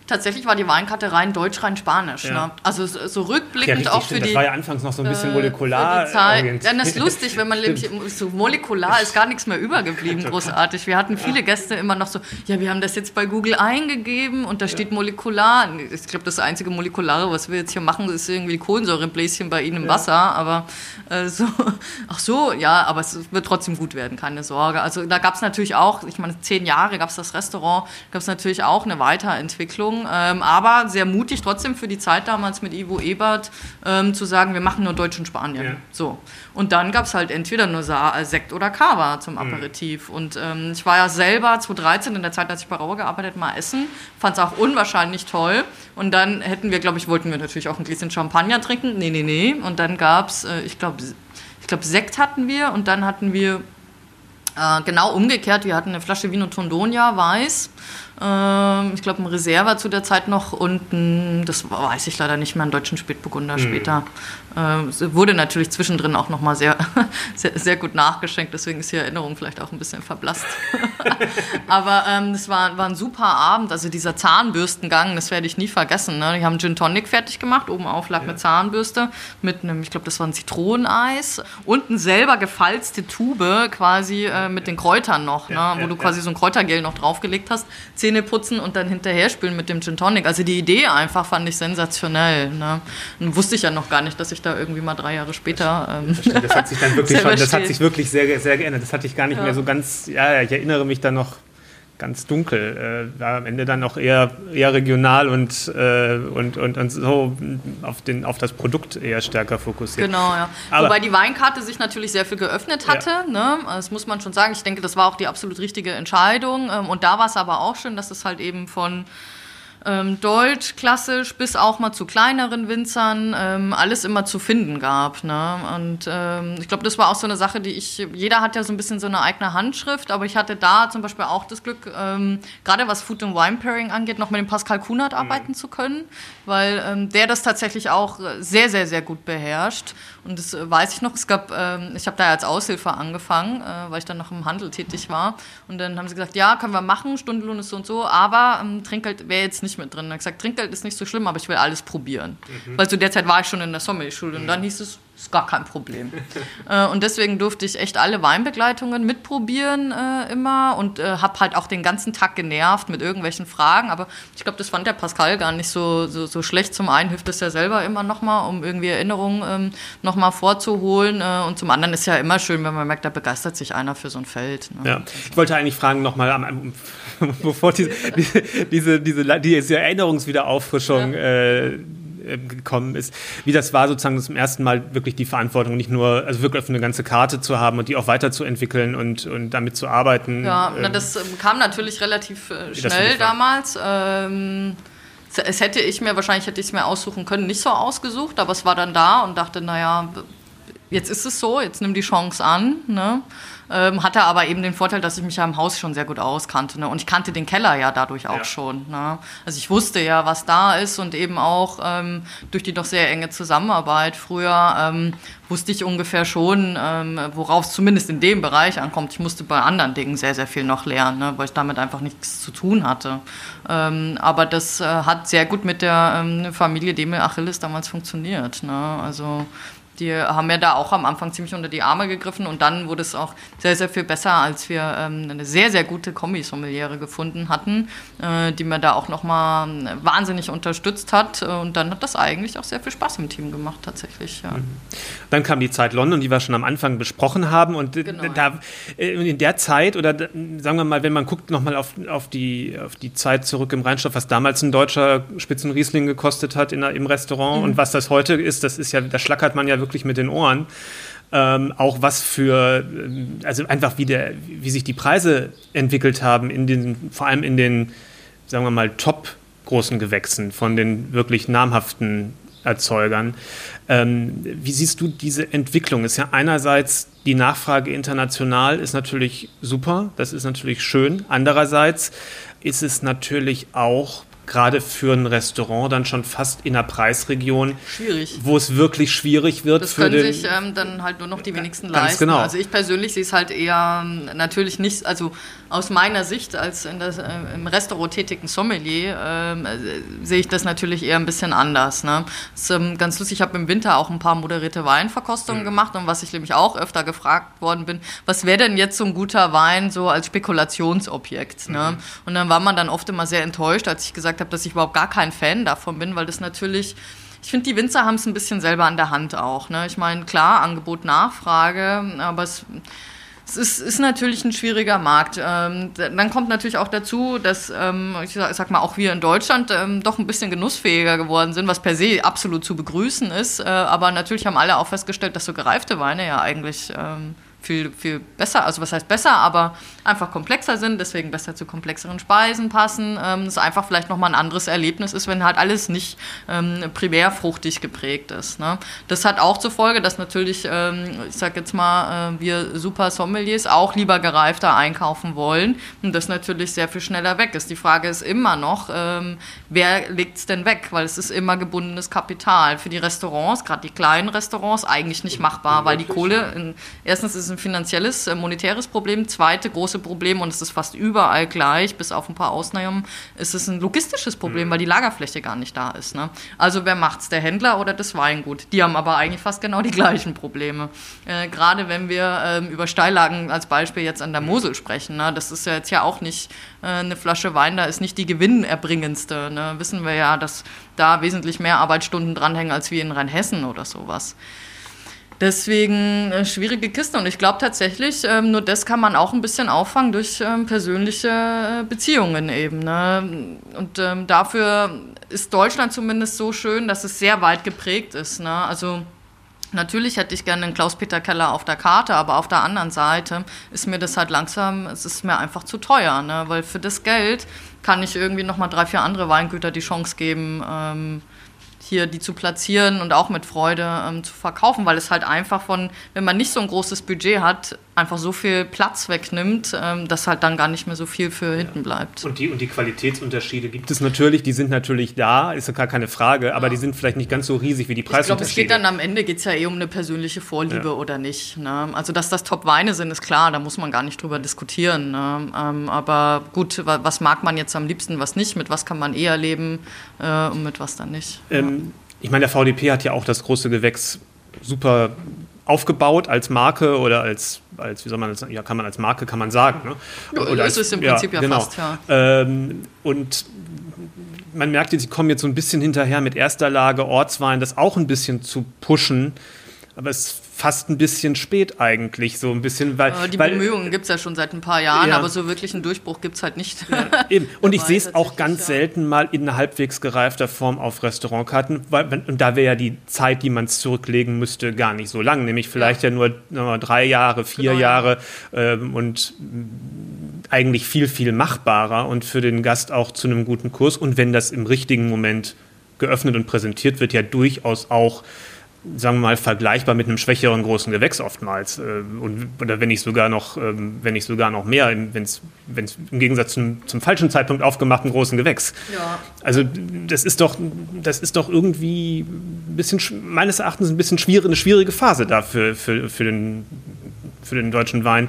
Tatsächlich war die Weinkarte rein deutsch, rein spanisch. Ja. Ne? Also so rückblickend ja, auch für stimmt. die. Das war ja anfangs noch so ein bisschen äh, molekular. Ja, das ist lustig, wenn man so molekular ist gar nichts mehr übergeblieben, großartig. Wir hatten viele Gäste immer noch so, ja, wir haben das jetzt bei Google eingegeben und da steht molekular. Ich glaube, das einzige Molekulare, was wir jetzt hier machen, ist irgendwie Kohlensäurebläschen bei Ihnen im Wasser. Aber äh, so, ach so, ja, aber es wird trotzdem gut werden, keine Sorge. Also da gab es natürlich auch, ich meine, zehn Jahre gab es das Restaurant, gab es natürlich auch eine Weiterentwicklung. Entscheidung, ähm, aber sehr mutig trotzdem für die Zeit damals mit Ivo Ebert ähm, zu sagen, wir machen nur Deutsch und Spanien. Ja. So. Und dann gab es halt entweder nur Sa äh, Sekt oder Cava zum mhm. Aperitif. Mhm. Und ähm, ich war ja selber 2013 in der Zeit, als ich bei Rauer gearbeitet mal essen, fand es auch unwahrscheinlich toll. Und dann hätten wir, glaube ich, wollten wir natürlich auch ein Gläschen Champagner trinken. Nee, nee, nee. Und dann gab es, äh, ich glaube, ich glaube, Sekt hatten wir und dann hatten wir äh, genau umgekehrt, wir hatten eine Flasche Vino Tondonia weiß ich glaube, ein Reserve zu der Zeit noch und ein, das weiß ich leider nicht mehr, einen deutschen Spätburgunder mhm. später. Äh, wurde natürlich zwischendrin auch nochmal sehr, sehr, sehr gut nachgeschenkt, deswegen ist die Erinnerung vielleicht auch ein bisschen verblasst. Aber ähm, das war, war ein super Abend, also dieser Zahnbürstengang, das werde ich nie vergessen. Ne? Die haben Gin Tonic fertig gemacht, oben Auflag ja. mit Zahnbürste, mit einem, ich glaube, das war ein Zitroneneis und eine selber gefalzte Tube quasi äh, mit den Kräutern noch, ne? wo du quasi so ein Kräutergel noch draufgelegt hast Zähne putzen und dann hinterher spülen mit dem Gin Tonic. Also die Idee einfach fand ich sensationell. Ne? Und wusste ich ja noch gar nicht, dass ich da irgendwie mal drei Jahre später. Ähm, das, das, hat sich dann wirklich schon, das hat sich wirklich sehr, sehr geändert. Das hatte ich gar nicht ja. mehr so ganz. Ja, ich erinnere mich dann noch ganz dunkel. Äh, war am Ende dann auch eher, eher regional und, äh, und, und, und so auf, den, auf das Produkt eher stärker fokussiert. Genau, ja. Aber Wobei die Weinkarte sich natürlich sehr viel geöffnet hatte. Ja. Ne? Das muss man schon sagen. Ich denke, das war auch die absolut richtige Entscheidung. Ähm, und da war es aber auch schön, dass es halt eben von ähm, Deutsch, klassisch, bis auch mal zu kleineren Winzern, ähm, alles immer zu finden gab. Ne? Und ähm, ich glaube, das war auch so eine Sache, die ich, jeder hat ja so ein bisschen so eine eigene Handschrift, aber ich hatte da zum Beispiel auch das Glück, ähm, gerade was Food and Wine Pairing angeht, noch mit dem Pascal Kunert mhm. arbeiten zu können, weil ähm, der das tatsächlich auch sehr, sehr, sehr gut beherrscht. Und das äh, weiß ich noch, es gab, ähm, ich habe da als Aushilfe angefangen, äh, weil ich dann noch im Handel tätig war. Und dann haben sie gesagt, ja, können wir machen, Stundenlohn ist so und so, aber Trinkgeld wäre jetzt nicht nicht mit drin. Er hat gesagt, Trinkgeld ist nicht so schlimm, aber ich will alles probieren. Mhm. Weil zu der Zeit war ich schon in der Sommelier-Schule und dann hieß es, ist gar kein Problem. äh, und deswegen durfte ich echt alle Weinbegleitungen mitprobieren äh, immer und äh, habe halt auch den ganzen Tag genervt mit irgendwelchen Fragen. Aber ich glaube, das fand der Pascal gar nicht so, so, so, schlecht. Zum einen hilft es ja selber immer nochmal, um irgendwie Erinnerungen ähm, nochmal vorzuholen. Äh, und zum anderen ist ja immer schön, wenn man merkt, da begeistert sich einer für so ein Feld. Ne? Ja. Ich wollte eigentlich fragen nochmal, bevor diese, diese, diese, diese Erinnerungswiederauffrischung ja äh, gekommen ist, wie das war, sozusagen zum ersten Mal wirklich die Verantwortung, nicht nur, also wirklich eine ganze Karte zu haben und die auch weiterzuentwickeln und, und damit zu arbeiten. Ja, ähm, das ähm, kam natürlich relativ äh, schnell damals. Ähm, es hätte ich mir, wahrscheinlich hätte ich es mir aussuchen können, nicht so ausgesucht, aber es war dann da und dachte, naja, jetzt ist es so, jetzt nimm die Chance an. Ne? Ähm, hatte aber eben den Vorteil, dass ich mich ja im Haus schon sehr gut auskannte. Ne? Und ich kannte den Keller ja dadurch auch ja. schon. Ne? Also ich wusste ja, was da ist und eben auch ähm, durch die doch sehr enge Zusammenarbeit früher ähm, wusste ich ungefähr schon, ähm, worauf es zumindest in dem Bereich ankommt. Ich musste bei anderen Dingen sehr, sehr viel noch lernen, ne? weil ich damit einfach nichts zu tun hatte. Ähm, aber das äh, hat sehr gut mit der ähm, Familie Demel Achilles damals funktioniert. Ne? Also die haben mir da auch am Anfang ziemlich unter die Arme gegriffen und dann wurde es auch sehr, sehr viel besser, als wir ähm, eine sehr, sehr gute Kombi-Sommeliere gefunden hatten, äh, die mir da auch nochmal wahnsinnig unterstützt hat und dann hat das eigentlich auch sehr viel Spaß im Team gemacht tatsächlich. Ja. Mhm. Dann kam die Zeit London, die wir schon am Anfang besprochen haben und genau. da, äh, in der Zeit oder sagen wir mal, wenn man guckt nochmal auf, auf, die, auf die Zeit zurück im Rheinstoff, was damals ein deutscher Spitzenriesling gekostet hat in, im Restaurant mhm. und was das heute ist, das ist ja, da schlackert man ja wirklich mit den Ohren. Ähm, auch was für, äh, also einfach wie, der, wie sich die Preise entwickelt haben, in den, vor allem in den, sagen wir mal, top großen Gewächsen von den wirklich namhaften Erzeugern. Ähm, wie siehst du diese Entwicklung? Ist ja einerseits die Nachfrage international ist natürlich super, das ist natürlich schön. Andererseits ist es natürlich auch gerade für ein Restaurant dann schon fast in der Preisregion, schwierig. wo es wirklich schwierig wird. Das können sich ähm, dann halt nur noch die wenigsten leisten. Genau. Also ich persönlich sehe es halt eher ähm, natürlich nicht, also aus meiner Sicht als das, äh, im Restaurant tätigen Sommelier ähm, äh, sehe ich das natürlich eher ein bisschen anders. Ne? Das ist ähm, ganz lustig, ich habe im Winter auch ein paar moderierte Weinverkostungen mhm. gemacht und was ich nämlich auch öfter gefragt worden bin, was wäre denn jetzt so ein guter Wein so als Spekulationsobjekt? Ne? Mhm. Und dann war man dann oft immer sehr enttäuscht, als ich gesagt gesagt habe, dass ich überhaupt gar kein Fan davon bin, weil das natürlich ich finde, die Winzer haben es ein bisschen selber an der Hand auch. Ne? Ich meine, klar, Angebot, Nachfrage, aber es, es ist, ist, natürlich ein schwieriger Markt. Ähm, dann kommt natürlich auch dazu, dass, ähm, ich sag mal, auch wir in Deutschland ähm, doch ein bisschen genussfähiger geworden sind, was per se absolut zu begrüßen ist. Äh, aber natürlich haben alle auch festgestellt, dass so gereifte Weine ja eigentlich ähm, viel, viel besser, also was heißt besser, aber einfach komplexer sind, deswegen besser zu komplexeren Speisen passen. Ähm, es einfach vielleicht nochmal ein anderes Erlebnis ist, wenn halt alles nicht ähm, primär fruchtig geprägt ist. Ne? Das hat auch zur Folge, dass natürlich, ähm, ich sag jetzt mal, äh, wir super Sommeliers auch lieber gereifter einkaufen wollen und das natürlich sehr viel schneller weg ist. Die Frage ist immer noch, ähm, wer legt es denn weg? Weil es ist immer gebundenes Kapital. Für die Restaurants, gerade die kleinen Restaurants, eigentlich nicht machbar, weil die Kohle, in, erstens ist es ein finanzielles, äh, monetäres Problem. Zweite große Problem, und es ist fast überall gleich, bis auf ein paar Ausnahmen, ist es ein logistisches Problem, mhm. weil die Lagerfläche gar nicht da ist. Ne? Also wer macht es, der Händler oder das Weingut? Die haben aber eigentlich fast genau die gleichen Probleme. Äh, Gerade wenn wir ähm, über Steillagen als Beispiel jetzt an der mhm. Mosel sprechen. Ne? Das ist ja jetzt ja auch nicht äh, eine Flasche Wein, da ist nicht die gewinnerbringendste. Ne? Wissen wir ja, dass da wesentlich mehr Arbeitsstunden dranhängen als wie in Rheinhessen oder sowas. Deswegen äh, schwierige Kiste. Und ich glaube tatsächlich, ähm, nur das kann man auch ein bisschen auffangen durch ähm, persönliche äh, Beziehungen eben. Ne? Und ähm, dafür ist Deutschland zumindest so schön, dass es sehr weit geprägt ist. Ne? Also Natürlich hätte ich gerne einen Klaus-Peter Keller auf der Karte, aber auf der anderen Seite ist mir das halt langsam, es ist mir einfach zu teuer, ne? weil für das Geld kann ich irgendwie nochmal drei, vier andere Weingüter die Chance geben, ähm, hier die zu platzieren und auch mit Freude ähm, zu verkaufen, weil es halt einfach von, wenn man nicht so ein großes Budget hat, einfach so viel Platz wegnimmt, ähm, dass halt dann gar nicht mehr so viel für hinten bleibt. Und die, und die Qualitätsunterschiede gibt es natürlich, die sind natürlich da, ist ja gar keine Frage, aber ja. die sind vielleicht nicht ganz so riesig wie die Preisunterschiede. Ich glaube, es geht dann am Ende geht es ja eh um eine persönliche Vorliebe ja. oder nicht. Ne? Also, dass das Top-Weine sind, ist klar, da muss man gar nicht drüber diskutieren. Ne? Ähm, aber gut, was mag man jetzt am liebsten, was nicht, mit was kann man eher leben äh, und mit was dann nicht. Ähm, ich meine, der VDP hat ja auch das große Gewächs super aufgebaut als Marke oder als, als wie soll man das, ja, kann man als Marke, kann man sagen. Ne? Oder ist es im Prinzip ja, ja genau. fast, ja. Ähm, und man merkt jetzt, sie kommen jetzt so ein bisschen hinterher mit erster Lage Ortswein, das auch ein bisschen zu pushen. Aber es fast ein bisschen spät eigentlich, so ein bisschen, weil... die weil, Bemühungen gibt es ja schon seit ein paar Jahren, ja. aber so wirklich einen Durchbruch gibt es halt nicht. Ja, eben. Und ich sehe es auch ganz ja. selten mal in halbwegs gereifter Form auf Restaurantkarten, weil, und da wäre ja die Zeit, die man zurücklegen müsste, gar nicht so lang, nämlich vielleicht ja, nur, nur drei Jahre, vier genau, Jahre ähm, und eigentlich viel, viel machbarer und für den Gast auch zu einem guten Kurs und wenn das im richtigen Moment geöffnet und präsentiert wird, ja durchaus auch sagen wir mal, vergleichbar mit einem schwächeren großen Gewächs oftmals. Äh, und, oder wenn nicht sogar noch, ähm, wenn nicht sogar noch mehr, wenn es im Gegensatz zum, zum falschen Zeitpunkt aufgemachten großen Gewächs. Ja. Also das ist doch, das ist doch irgendwie ein bisschen, meines Erachtens ein bisschen schwierig, eine schwierige Phase dafür für, für, den, für den deutschen Wein.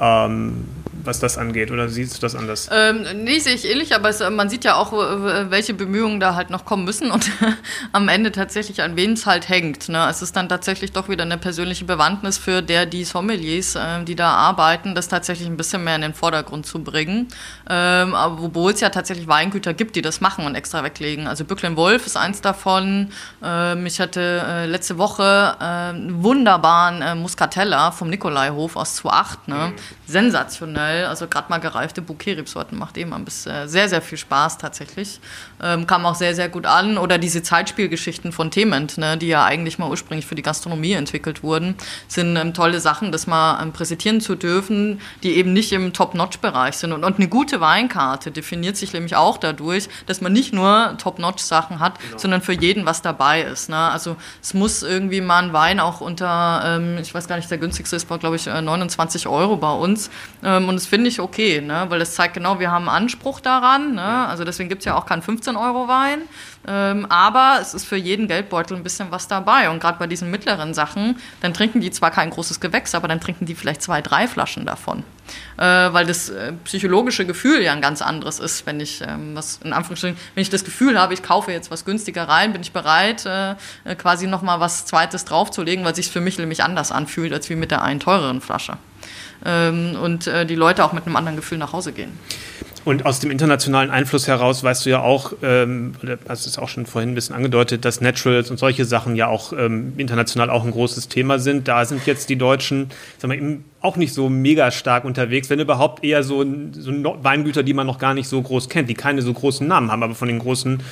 Ähm, was das angeht? Oder siehst du das anders? Ähm, nee, sehe ich ähnlich, aber es, man sieht ja auch, welche Bemühungen da halt noch kommen müssen und am Ende tatsächlich an wen es halt hängt. Ne? Es ist dann tatsächlich doch wieder eine persönliche Bewandtnis für der, die Sommeliers, äh, die da arbeiten, das tatsächlich ein bisschen mehr in den Vordergrund zu bringen. Ähm, obwohl es ja tatsächlich Weingüter gibt, die das machen und extra weglegen. Also Bücklen Wolf ist eins davon. Ähm, ich hatte äh, letzte Woche äh, einen wunderbaren äh, Muscatella vom Nikolaihof aus 2008. Ne? Mhm. Sensationell sensationell. Also gerade mal gereifte Bouquet-Rebsorten macht eben ein bisschen sehr, sehr viel Spaß tatsächlich. Ähm, kam auch sehr, sehr gut an. Oder diese Zeitspielgeschichten von Tement, ne, die ja eigentlich mal ursprünglich für die Gastronomie entwickelt wurden, sind ähm, tolle Sachen, das mal ähm, präsentieren zu dürfen, die eben nicht im Top-Notch-Bereich sind. Und, und, eine gute Weinkarte definiert sich nämlich auch dadurch, dass man nicht nur Top-Notch-Sachen hat, genau. sondern für jeden was dabei ist. Ne? Also es muss irgendwie mal ein Wein auch unter, ähm, ich weiß gar nicht, der günstigste ist, glaube ich, 29 äh, Euro bei uns. Ähm, und das finde ich okay, ne? weil das zeigt genau, wir haben Anspruch daran. Ne? Also deswegen gibt es ja auch keinen 15-Euro-Wein. Ähm, aber es ist für jeden Geldbeutel ein bisschen was dabei. Und gerade bei diesen mittleren Sachen, dann trinken die zwar kein großes Gewächs, aber dann trinken die vielleicht zwei, drei Flaschen davon. Äh, weil das äh, psychologische Gefühl ja ein ganz anderes ist, wenn ich ähm, was in Anführungsstrichen, wenn ich das Gefühl habe, ich kaufe jetzt was günstiger rein, bin ich bereit, äh, äh quasi nochmal was Zweites draufzulegen, weil sich für mich nämlich anders anfühlt, als wie mit der einen teureren Flasche ähm, und äh, die Leute auch mit einem anderen Gefühl nach Hause gehen. Und aus dem internationalen Einfluss heraus weißt du ja auch, ähm, hast es auch schon vorhin ein bisschen angedeutet, dass Naturals und solche Sachen ja auch ähm, international auch ein großes Thema sind. Da sind jetzt die Deutschen sag mal, auch nicht so mega stark unterwegs, wenn überhaupt eher so, so Weingüter, die man noch gar nicht so groß kennt, die keine so großen Namen haben, aber von den großen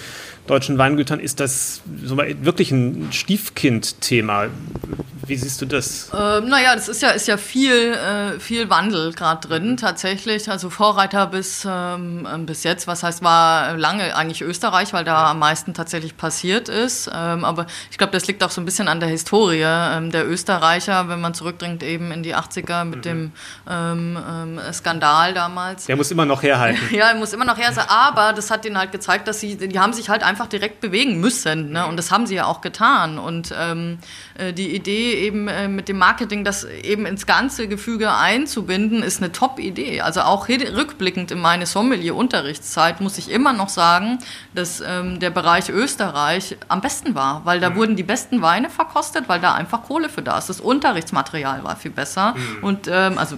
deutschen Weingütern ist das so wirklich ein Stiefkind-Thema. Wie siehst du das? Ähm, naja, das ist ja, ist ja viel, äh, viel Wandel gerade drin tatsächlich. Also Vorreiter bis, ähm, bis jetzt, was heißt, war lange eigentlich Österreich, weil da am meisten tatsächlich passiert ist. Ähm, aber ich glaube, das liegt auch so ein bisschen an der Historie ähm, der Österreicher, wenn man zurückdringt eben in die 80er mit mhm. dem ähm, ähm, Skandal damals. Der muss immer noch herhalten. ja, er muss immer noch her sein. Aber das hat ihnen halt gezeigt, dass sie, die haben sich halt einfach direkt bewegen müssen. Ne? Und das haben sie ja auch getan. Und äh, die Idee eben äh, mit dem Marketing, das eben ins ganze Gefüge einzubinden, ist eine Top-Idee. Also auch rückblickend in meine Sommelier-Unterrichtszeit muss ich immer noch sagen, dass ähm, der Bereich Österreich am besten war, weil da mhm. wurden die besten Weine verkostet, weil da einfach Kohle für da ist. Das Unterrichtsmaterial war viel besser mhm. und ähm, also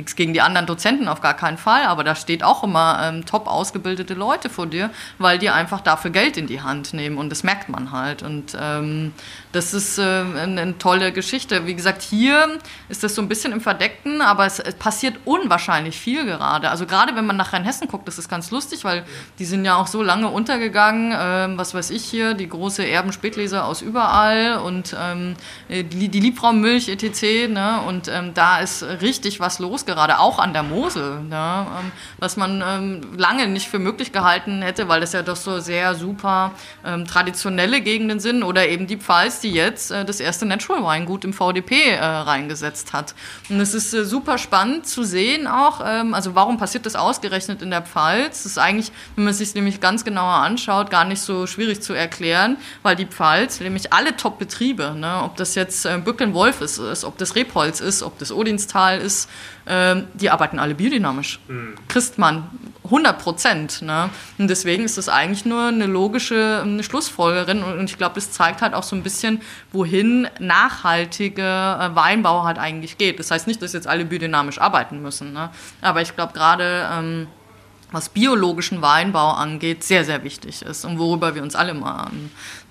Nichts gegen die anderen Dozenten auf gar keinen Fall, aber da steht auch immer ähm, top ausgebildete Leute vor dir, weil die einfach dafür Geld in die Hand nehmen und das merkt man halt. Und ähm, das ist äh, eine, eine, tolle Geschichte. Wie gesagt, hier ist das so ein bisschen im Verdeckten, aber es, es passiert unwahrscheinlich viel gerade. Also gerade wenn man nach Rheinhessen guckt, das ist ganz lustig, weil die sind ja auch so lange untergegangen. Ähm, was weiß ich hier, die große Erben-Spätleser aus überall und ähm, die, die Liebraummilch etc. Ne? Und ähm, da ist richtig was los gerade, auch an der Mosel, ne? Ähm, was man ähm, lange nicht für möglich gehalten hätte, weil das ja doch so sehr super ähm, traditionelle Gegenden sind oder eben die Pfalz die jetzt äh, das erste Natural Weingut im VDP äh, reingesetzt hat. Und es ist äh, super spannend zu sehen auch, ähm, also warum passiert das ausgerechnet in der Pfalz? Das ist eigentlich, wenn man sich nämlich ganz genauer anschaut, gar nicht so schwierig zu erklären, weil die Pfalz, nämlich alle Top-Betriebe, ne, ob das jetzt äh, Bücklen-Wolf ist, ist, ob das Rebholz ist, ob das Odinstal ist, ähm, die arbeiten alle biodynamisch. Mhm. Kriegt man 100 Prozent. Ne? Und deswegen ist das eigentlich nur eine logische eine Schlussfolgerin und ich glaube, das zeigt halt auch so ein bisschen, wohin nachhaltige äh, Weinbau halt eigentlich geht. Das heißt nicht, dass jetzt alle biodynamisch arbeiten müssen, ne? aber ich glaube gerade... Ähm, was biologischen Weinbau angeht, sehr, sehr wichtig ist und worüber wir uns alle mal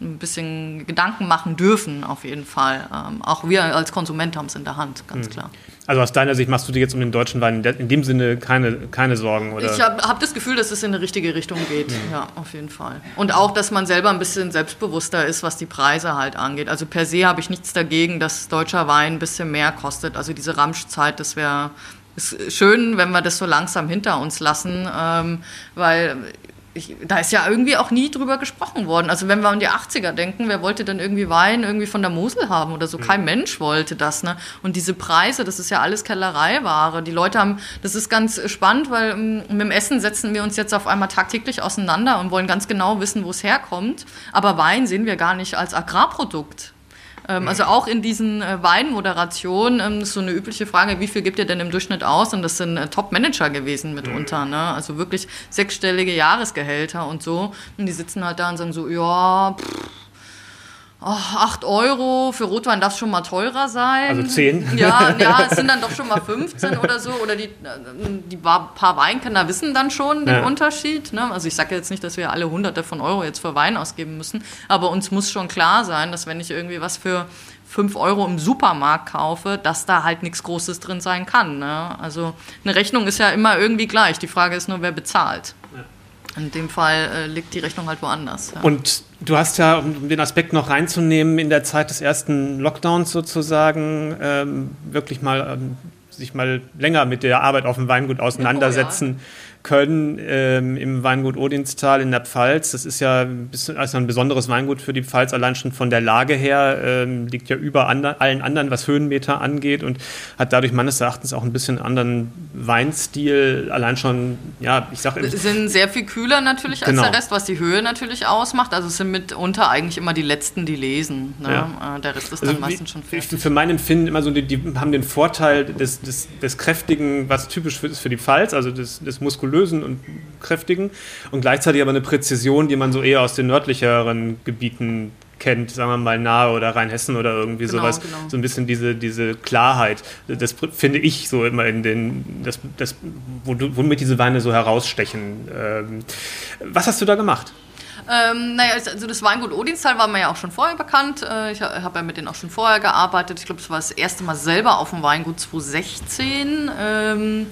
ein bisschen Gedanken machen dürfen, auf jeden Fall. Ähm, auch wir als Konsument haben es in der Hand, ganz mhm. klar. Also aus deiner Sicht machst du dir jetzt um den deutschen Wein in dem Sinne keine, keine Sorgen? Oder? Ich habe hab das Gefühl, dass es in eine richtige Richtung geht, mhm. ja, auf jeden Fall. Und auch, dass man selber ein bisschen selbstbewusster ist, was die Preise halt angeht. Also per se habe ich nichts dagegen, dass deutscher Wein ein bisschen mehr kostet. Also diese Ramschzeit, das wäre ist schön, wenn wir das so langsam hinter uns lassen, ähm, weil ich, da ist ja irgendwie auch nie drüber gesprochen worden. Also wenn wir an die 80er denken, wer wollte denn irgendwie Wein irgendwie von der Mosel haben oder so? Mhm. Kein Mensch wollte das. Ne? Und diese Preise, das ist ja alles Kellereiware. Die Leute haben, das ist ganz spannend, weil ähm, mit dem Essen setzen wir uns jetzt auf einmal tagtäglich auseinander und wollen ganz genau wissen, wo es herkommt. Aber Wein sehen wir gar nicht als Agrarprodukt. Ähm, also auch in diesen äh, Weinmoderationen ähm, ist so eine übliche Frage, wie viel gibt ihr denn im Durchschnitt aus? Und das sind äh, Top-Manager gewesen mitunter, ne? also wirklich sechsstellige Jahresgehälter und so. Und die sitzen halt da und sagen so, ja, pff, Oh, 8 Euro, für Rotwein darf es schon mal teurer sein. Also 10? Ja, ja, es sind dann doch schon mal 15 oder so. Oder die, die paar Weinkenner wissen dann schon den ja. Unterschied. Ne? Also ich sage jetzt nicht, dass wir alle Hunderte von Euro jetzt für Wein ausgeben müssen. Aber uns muss schon klar sein, dass wenn ich irgendwie was für 5 Euro im Supermarkt kaufe, dass da halt nichts Großes drin sein kann. Ne? Also eine Rechnung ist ja immer irgendwie gleich. Die Frage ist nur, wer bezahlt. In dem Fall äh, liegt die Rechnung halt woanders. Ja. Und du hast ja, um den Aspekt noch reinzunehmen, in der Zeit des ersten Lockdowns sozusagen ähm, wirklich mal ähm, sich mal länger mit der Arbeit auf dem Weingut auseinandersetzen. Oh, ja können ähm, im Weingut Odinstal in der Pfalz. Das ist ja ein, bisschen, also ein besonderes Weingut für die Pfalz, allein schon von der Lage her, ähm, liegt ja über ander, allen anderen, was Höhenmeter angeht und hat dadurch meines Erachtens auch ein bisschen anderen Weinstil. Allein schon, ja, ich sage... Sie sind sehr viel kühler natürlich als genau. der Rest, was die Höhe natürlich ausmacht. Also es sind mitunter eigentlich immer die Letzten, die lesen. Ne? Ja. Äh, der Rest ist dann also meistens schon fertig. Für mein Empfinden immer so, die, die haben den Vorteil des, des, des Kräftigen, was typisch ist für die Pfalz, also des, des Muskulösen muskulösen und kräftigen und gleichzeitig aber eine Präzision, die man so eher aus den nördlicheren Gebieten kennt, sagen wir mal nahe oder Rheinhessen oder irgendwie genau, sowas. Genau. So ein bisschen diese, diese Klarheit. Das finde ich so immer in den, das, das, womit diese Weine so herausstechen. Ähm, was hast du da gemacht? Ähm, naja, also das Weingut Odinstal war mir ja auch schon vorher bekannt. Äh, ich habe ja mit denen auch schon vorher gearbeitet. Ich glaube, das war das erste Mal selber auf dem Weingut 2016. Ähm, äh,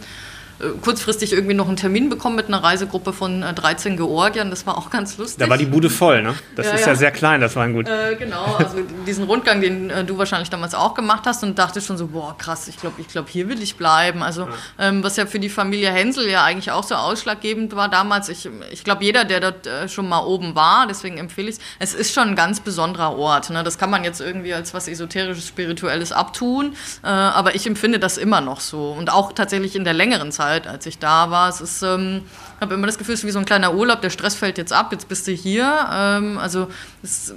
kurzfristig irgendwie noch einen Termin bekommen mit einer Reisegruppe von 13 äh, Georgiern. Das war auch ganz lustig. Da war die Bude voll, ne? Das ja, ist ja. ja. sehr klein, das war gut. Äh, genau, also diesen Rundgang, den äh, du wahrscheinlich damals auch gemacht hast und dachte schon so, boah, krass, ich glaube, ich glaub, hier will ich bleiben. Also ja. ähm, was ja für die Familie Hensel ja eigentlich auch so ausschlaggebend war damals. Ich, ich glaube, jeder, der dort äh, schon mal oben war, deswegen empfehle ich es, es ist schon ein ganz besonderer Ort. Ne? Das kann man jetzt irgendwie als was Esoterisches, Spirituelles abtun, äh, aber ich empfinde das immer noch so. Und auch tatsächlich in der längeren Zeit Zeit, als ich da war. Es ist, ähm, ich habe immer das Gefühl, es ist wie so ein kleiner Urlaub, der Stress fällt jetzt ab, jetzt bist du hier. Ähm, also das,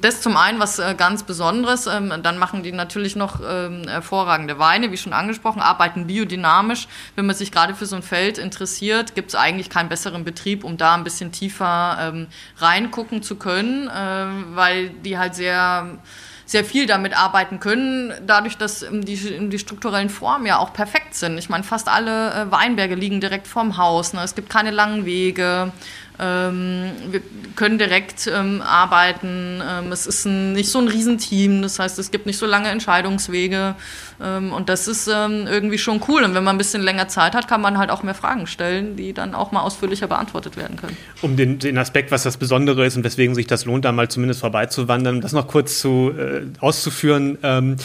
das zum einen was äh, ganz Besonderes. Ähm, dann machen die natürlich noch ähm, hervorragende Weine, wie schon angesprochen, arbeiten biodynamisch. Wenn man sich gerade für so ein Feld interessiert, gibt es eigentlich keinen besseren Betrieb, um da ein bisschen tiefer ähm, reingucken zu können, äh, weil die halt sehr sehr viel damit arbeiten können, dadurch, dass ähm, die, die strukturellen Formen ja auch perfekt sind. Ich meine, fast alle äh, Weinberge liegen direkt vorm Haus. Ne? Es gibt keine langen Wege. Ähm, wir können direkt ähm, arbeiten. Ähm, es ist ein, nicht so ein Riesenteam, das heißt, es gibt nicht so lange Entscheidungswege. Ähm, und das ist ähm, irgendwie schon cool. Und wenn man ein bisschen länger Zeit hat, kann man halt auch mehr Fragen stellen, die dann auch mal ausführlicher beantwortet werden können. Um den, den Aspekt, was das Besondere ist und weswegen sich das lohnt, da mal zumindest vorbeizuwandern, das noch kurz zu, äh, auszuführen. Ähm,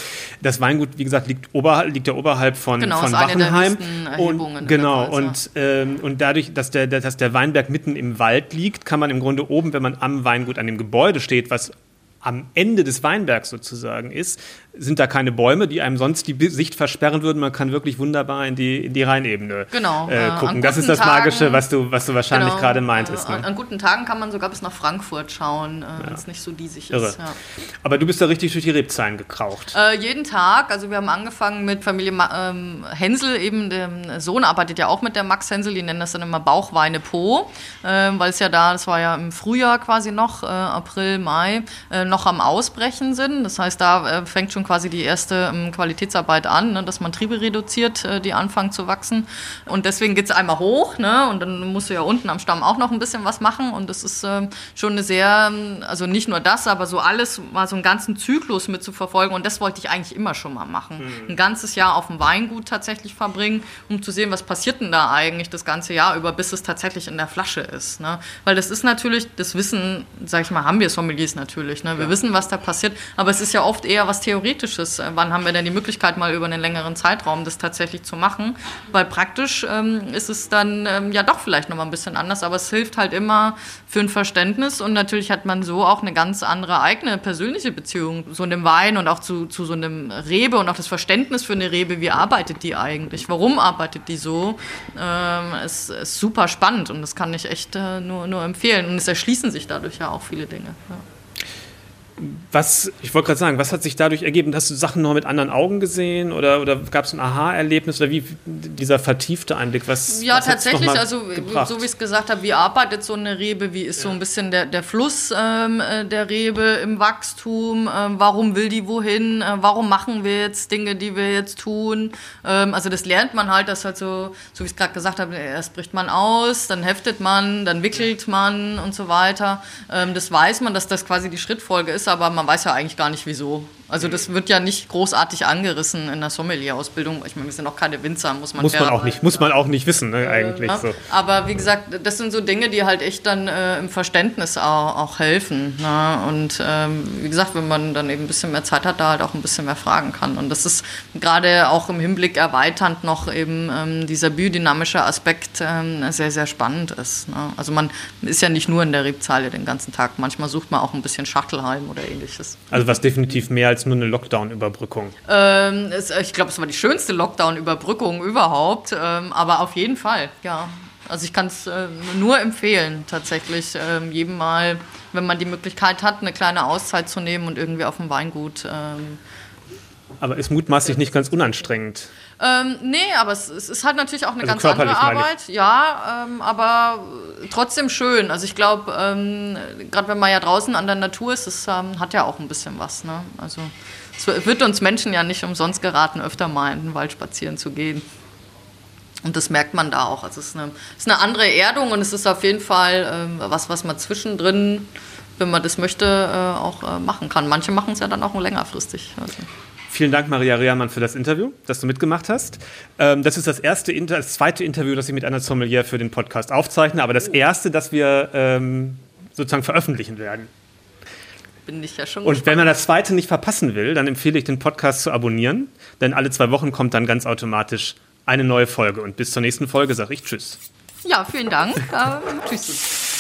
das Weingut, wie gesagt, liegt, ober, liegt ja oberhalb von, genau, von Wachenheim. Und, genau, und, und dadurch, dass der, dass der Weinberg mitten im Wald liegt, kann man im Grunde oben, wenn man am Weingut an dem Gebäude steht, was am Ende des Weinbergs sozusagen ist, sind da keine Bäume, die einem sonst die Sicht versperren würden. Man kann wirklich wunderbar in die, in die Rheinebene genau, äh, äh gucken. Das ist das Tagen, Magische, was du, was du wahrscheinlich genau, gerade meintest. Ne? An, an, guten Tagen kann man sogar bis nach Frankfurt schauen, äh, ja. wenn es nicht so diesig ist. Ja. Aber du bist da richtig durch die Rebzahlen gekraucht. Äh, jeden Tag. Also wir haben angefangen mit Familie Ma ähm, Hensel, eben der Sohn arbeitet ja auch mit der Max Hensel, die nennen das dann immer Bauchweine Po, ähm, weil es ja da, das war ja im Frühjahr quasi noch, äh, April, Mai, äh, noch am Ausbrechen sind. Das heißt, da fängt schon quasi die erste ähm, Qualitätsarbeit an, ne, dass man Triebe reduziert, äh, die anfangen zu wachsen. Und deswegen geht es einmal hoch ne, und dann musst du ja unten am Stamm auch noch ein bisschen was machen. Und das ist äh, schon eine sehr, also nicht nur das, aber so alles, mal so einen ganzen Zyklus mit zu verfolgen. Und das wollte ich eigentlich immer schon mal machen. Mhm. Ein ganzes Jahr auf dem Weingut tatsächlich verbringen, um zu sehen, was passiert denn da eigentlich das ganze Jahr über, bis es tatsächlich in der Flasche ist. Ne? Weil das ist natürlich, das Wissen, sag ich mal, haben wir Sommeliers natürlich. Ne? Wir ja. wissen, was da passiert, aber es ist ja oft eher was Theoretisches Theoretisches. Äh, wann haben wir denn die Möglichkeit, mal über einen längeren Zeitraum das tatsächlich zu machen? Weil praktisch ähm, ist es dann ähm, ja doch vielleicht nochmal ein bisschen anders, aber es hilft halt immer für ein Verständnis und natürlich hat man so auch eine ganz andere eigene persönliche Beziehung zu einem Wein und auch zu, zu so einem Rebe und auch das Verständnis für eine Rebe, wie arbeitet die eigentlich, warum arbeitet die so, ähm, ist, ist super spannend und das kann ich echt äh, nur, nur empfehlen und es erschließen sich dadurch ja auch viele Dinge. Ja. Was, ich wollte gerade sagen, was hat sich dadurch ergeben? Hast du Sachen noch mit anderen Augen gesehen oder, oder gab es ein Aha-Erlebnis oder wie dieser vertiefte Einblick? Was, ja, was tatsächlich, also gebracht? so wie ich es gesagt habe, wie arbeitet so eine Rebe, wie ist ja. so ein bisschen der, der Fluss ähm, äh, der Rebe im Wachstum, ähm, warum will die wohin, äh, warum machen wir jetzt Dinge, die wir jetzt tun? Ähm, also das lernt man halt, das halt so, so wie ich es gerade gesagt habe, erst bricht man aus, dann heftet man, dann wickelt man und so weiter. Ähm, das weiß man, dass das quasi die Schrittfolge ist ist, aber man weiß ja eigentlich gar nicht wieso. Also das wird ja nicht großartig angerissen in der Sommelier-Ausbildung. Ich meine, wir sind auch keine Winzer, muss man Muss man auch nicht, muss man auch nicht wissen, ne, eigentlich. Ja. So. Aber wie gesagt, das sind so Dinge, die halt echt dann äh, im Verständnis auch, auch helfen. Ne? Und ähm, wie gesagt, wenn man dann eben ein bisschen mehr Zeit hat, da halt auch ein bisschen mehr fragen kann. Und das ist gerade auch im Hinblick erweiternd noch eben ähm, dieser biodynamische Aspekt ähm, sehr, sehr spannend ist. Ne? Also man ist ja nicht nur in der Rebzeile den ganzen Tag. Manchmal sucht man auch ein bisschen Schachtelhalm oder ähnliches. Also was definitiv mehr als nur eine Lockdown-Überbrückung? Ähm, ich glaube, es war die schönste Lockdown-Überbrückung überhaupt, ähm, aber auf jeden Fall, ja. Also ich kann es äh, nur empfehlen, tatsächlich ähm, jedem mal, wenn man die Möglichkeit hat, eine kleine Auszeit zu nehmen und irgendwie auf dem Weingut. Ähm, aber ist mutmaßlich nicht ganz unanstrengend. Ähm, nee, aber es, es, ist halt natürlich auch eine also ganz andere Arbeit. Ja, ähm, aber trotzdem schön. Also ich glaube, ähm, gerade wenn man ja draußen an der Natur ist, es ähm, hat ja auch ein bisschen was. Ne? Also es wird uns Menschen ja nicht umsonst geraten, öfter mal in den Wald spazieren zu gehen. Und das merkt man da auch. Also es ist eine, es ist eine andere Erdung und es ist auf jeden Fall ähm, was, was man zwischendrin, wenn man das möchte, äh, auch äh, machen kann. Manche machen es ja dann auch längerfristig. Also. Vielen Dank, Maria Rehrmann, für das Interview, das du mitgemacht hast. Ähm, das ist das erste, das zweite Interview, das ich mit einer Sommelier für den Podcast aufzeichne, aber das erste, das wir ähm, sozusagen veröffentlichen werden. Bin ich ja schon. Und gespannt. wenn man das zweite nicht verpassen will, dann empfehle ich den Podcast zu abonnieren, denn alle zwei Wochen kommt dann ganz automatisch eine neue Folge. Und bis zur nächsten Folge sage ich Tschüss. Ja, vielen Dank. äh, tschüss.